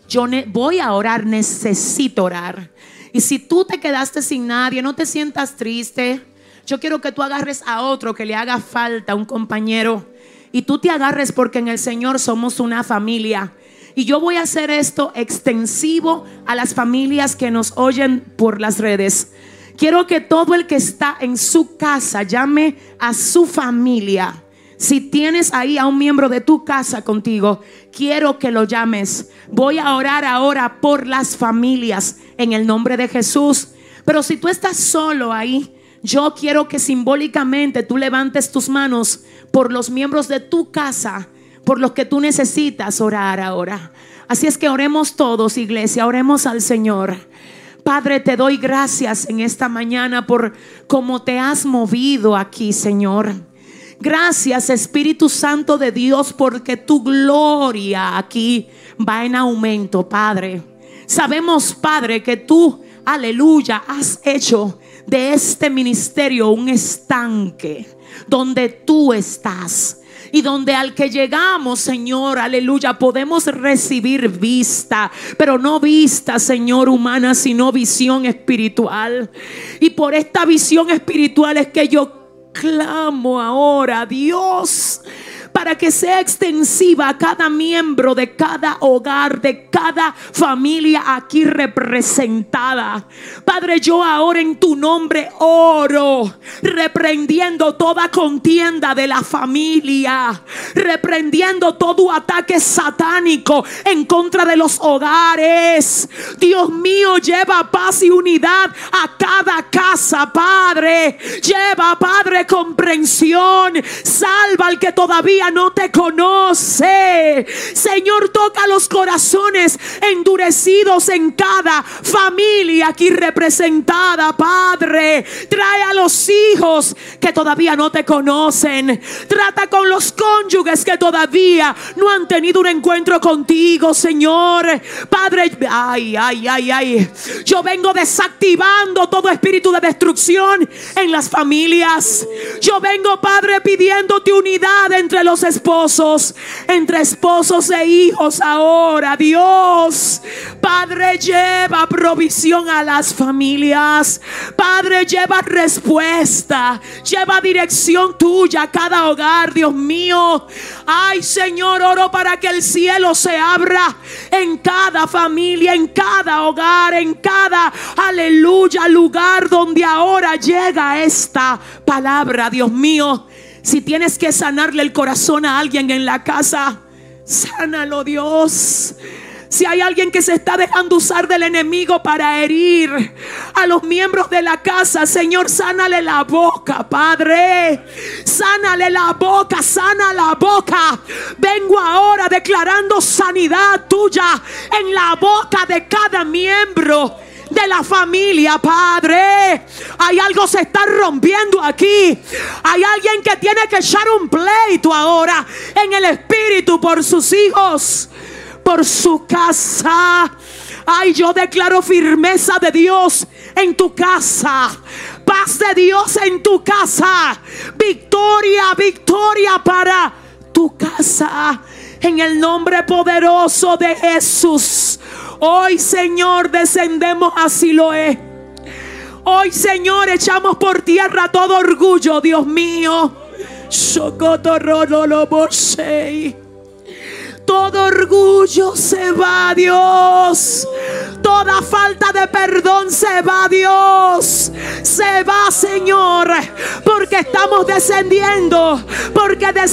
Yo voy a orar, necesito orar. Y si tú te quedaste sin nadie, no te sientas triste. Yo quiero que tú agarres a otro que le haga falta, un compañero. Y tú te agarres porque en el Señor somos una familia. Y yo voy a hacer esto extensivo a las familias que nos oyen por las redes. Quiero que todo el que está en su casa llame a su familia. Si tienes ahí a un miembro de tu casa contigo, quiero que lo llames. Voy a orar ahora por las familias en el nombre de Jesús. Pero si tú estás solo ahí, yo quiero que simbólicamente tú levantes tus manos por los miembros de tu casa por los que tú necesitas orar ahora. Así es que oremos todos, iglesia, oremos al Señor. Padre, te doy gracias en esta mañana por cómo te has movido aquí, Señor. Gracias Espíritu Santo de Dios porque tu gloria aquí va en aumento, Padre. Sabemos, Padre, que tú, aleluya, has hecho de este ministerio un estanque donde tú estás y donde al que llegamos, Señor, aleluya, podemos recibir vista, pero no vista, Señor, humana, sino visión espiritual. Y por esta visión espiritual es que yo clamo ahora, Dios para que sea extensiva a cada miembro de cada hogar, de cada familia aquí representada. Padre, yo ahora en tu nombre oro, reprendiendo toda contienda de la familia, reprendiendo todo ataque satánico en contra de los hogares. Dios mío, lleva paz y unidad a cada casa, Padre. Lleva, Padre, comprensión. Salva al que todavía no te conoce. Señor, toca los corazones endurecidos en cada familia aquí representada, Padre. Trae a los hijos que todavía no te conocen. Trata con los cónyuges que todavía no han tenido un encuentro contigo, Señor. Padre, ay, ay, ay, ay. Yo vengo desactivando todo espíritu de destrucción en las familias. Yo vengo, Padre, pidiéndote unidad entre los esposos, entre esposos e hijos ahora. Dios, Padre, lleva provisión a las familias. Padre, lleva respuesta, lleva dirección tuya a cada hogar, Dios mío. Ay, Señor, oro para que el cielo se abra en cada familia, en cada hogar, en cada, aleluya, lugar donde ahora llega esta palabra, Dios mío. Si tienes que sanarle el corazón a alguien en la casa, sánalo Dios. Si hay alguien que se está dejando usar del enemigo para herir a los miembros de la casa, Señor, sánale la boca, Padre. Sánale la boca, sana la boca. Vengo ahora declarando sanidad tuya en la boca de cada miembro de la familia, Padre. Hay algo se está rompiendo aquí. Hay alguien que tiene que echar un pleito ahora en el espíritu por sus hijos, por su casa. Ay, yo declaro firmeza de Dios en tu casa. Paz de Dios en tu casa. Victoria, victoria para tu casa. En el nombre poderoso de Jesús. Hoy, Señor, descendemos a Siloé. Hoy, Señor, echamos por tierra todo orgullo, Dios mío. Todo orgullo se va, Dios. Toda falta de perdón se va, Dios. Se va, Señor. Porque estamos descendiendo. Porque descendemos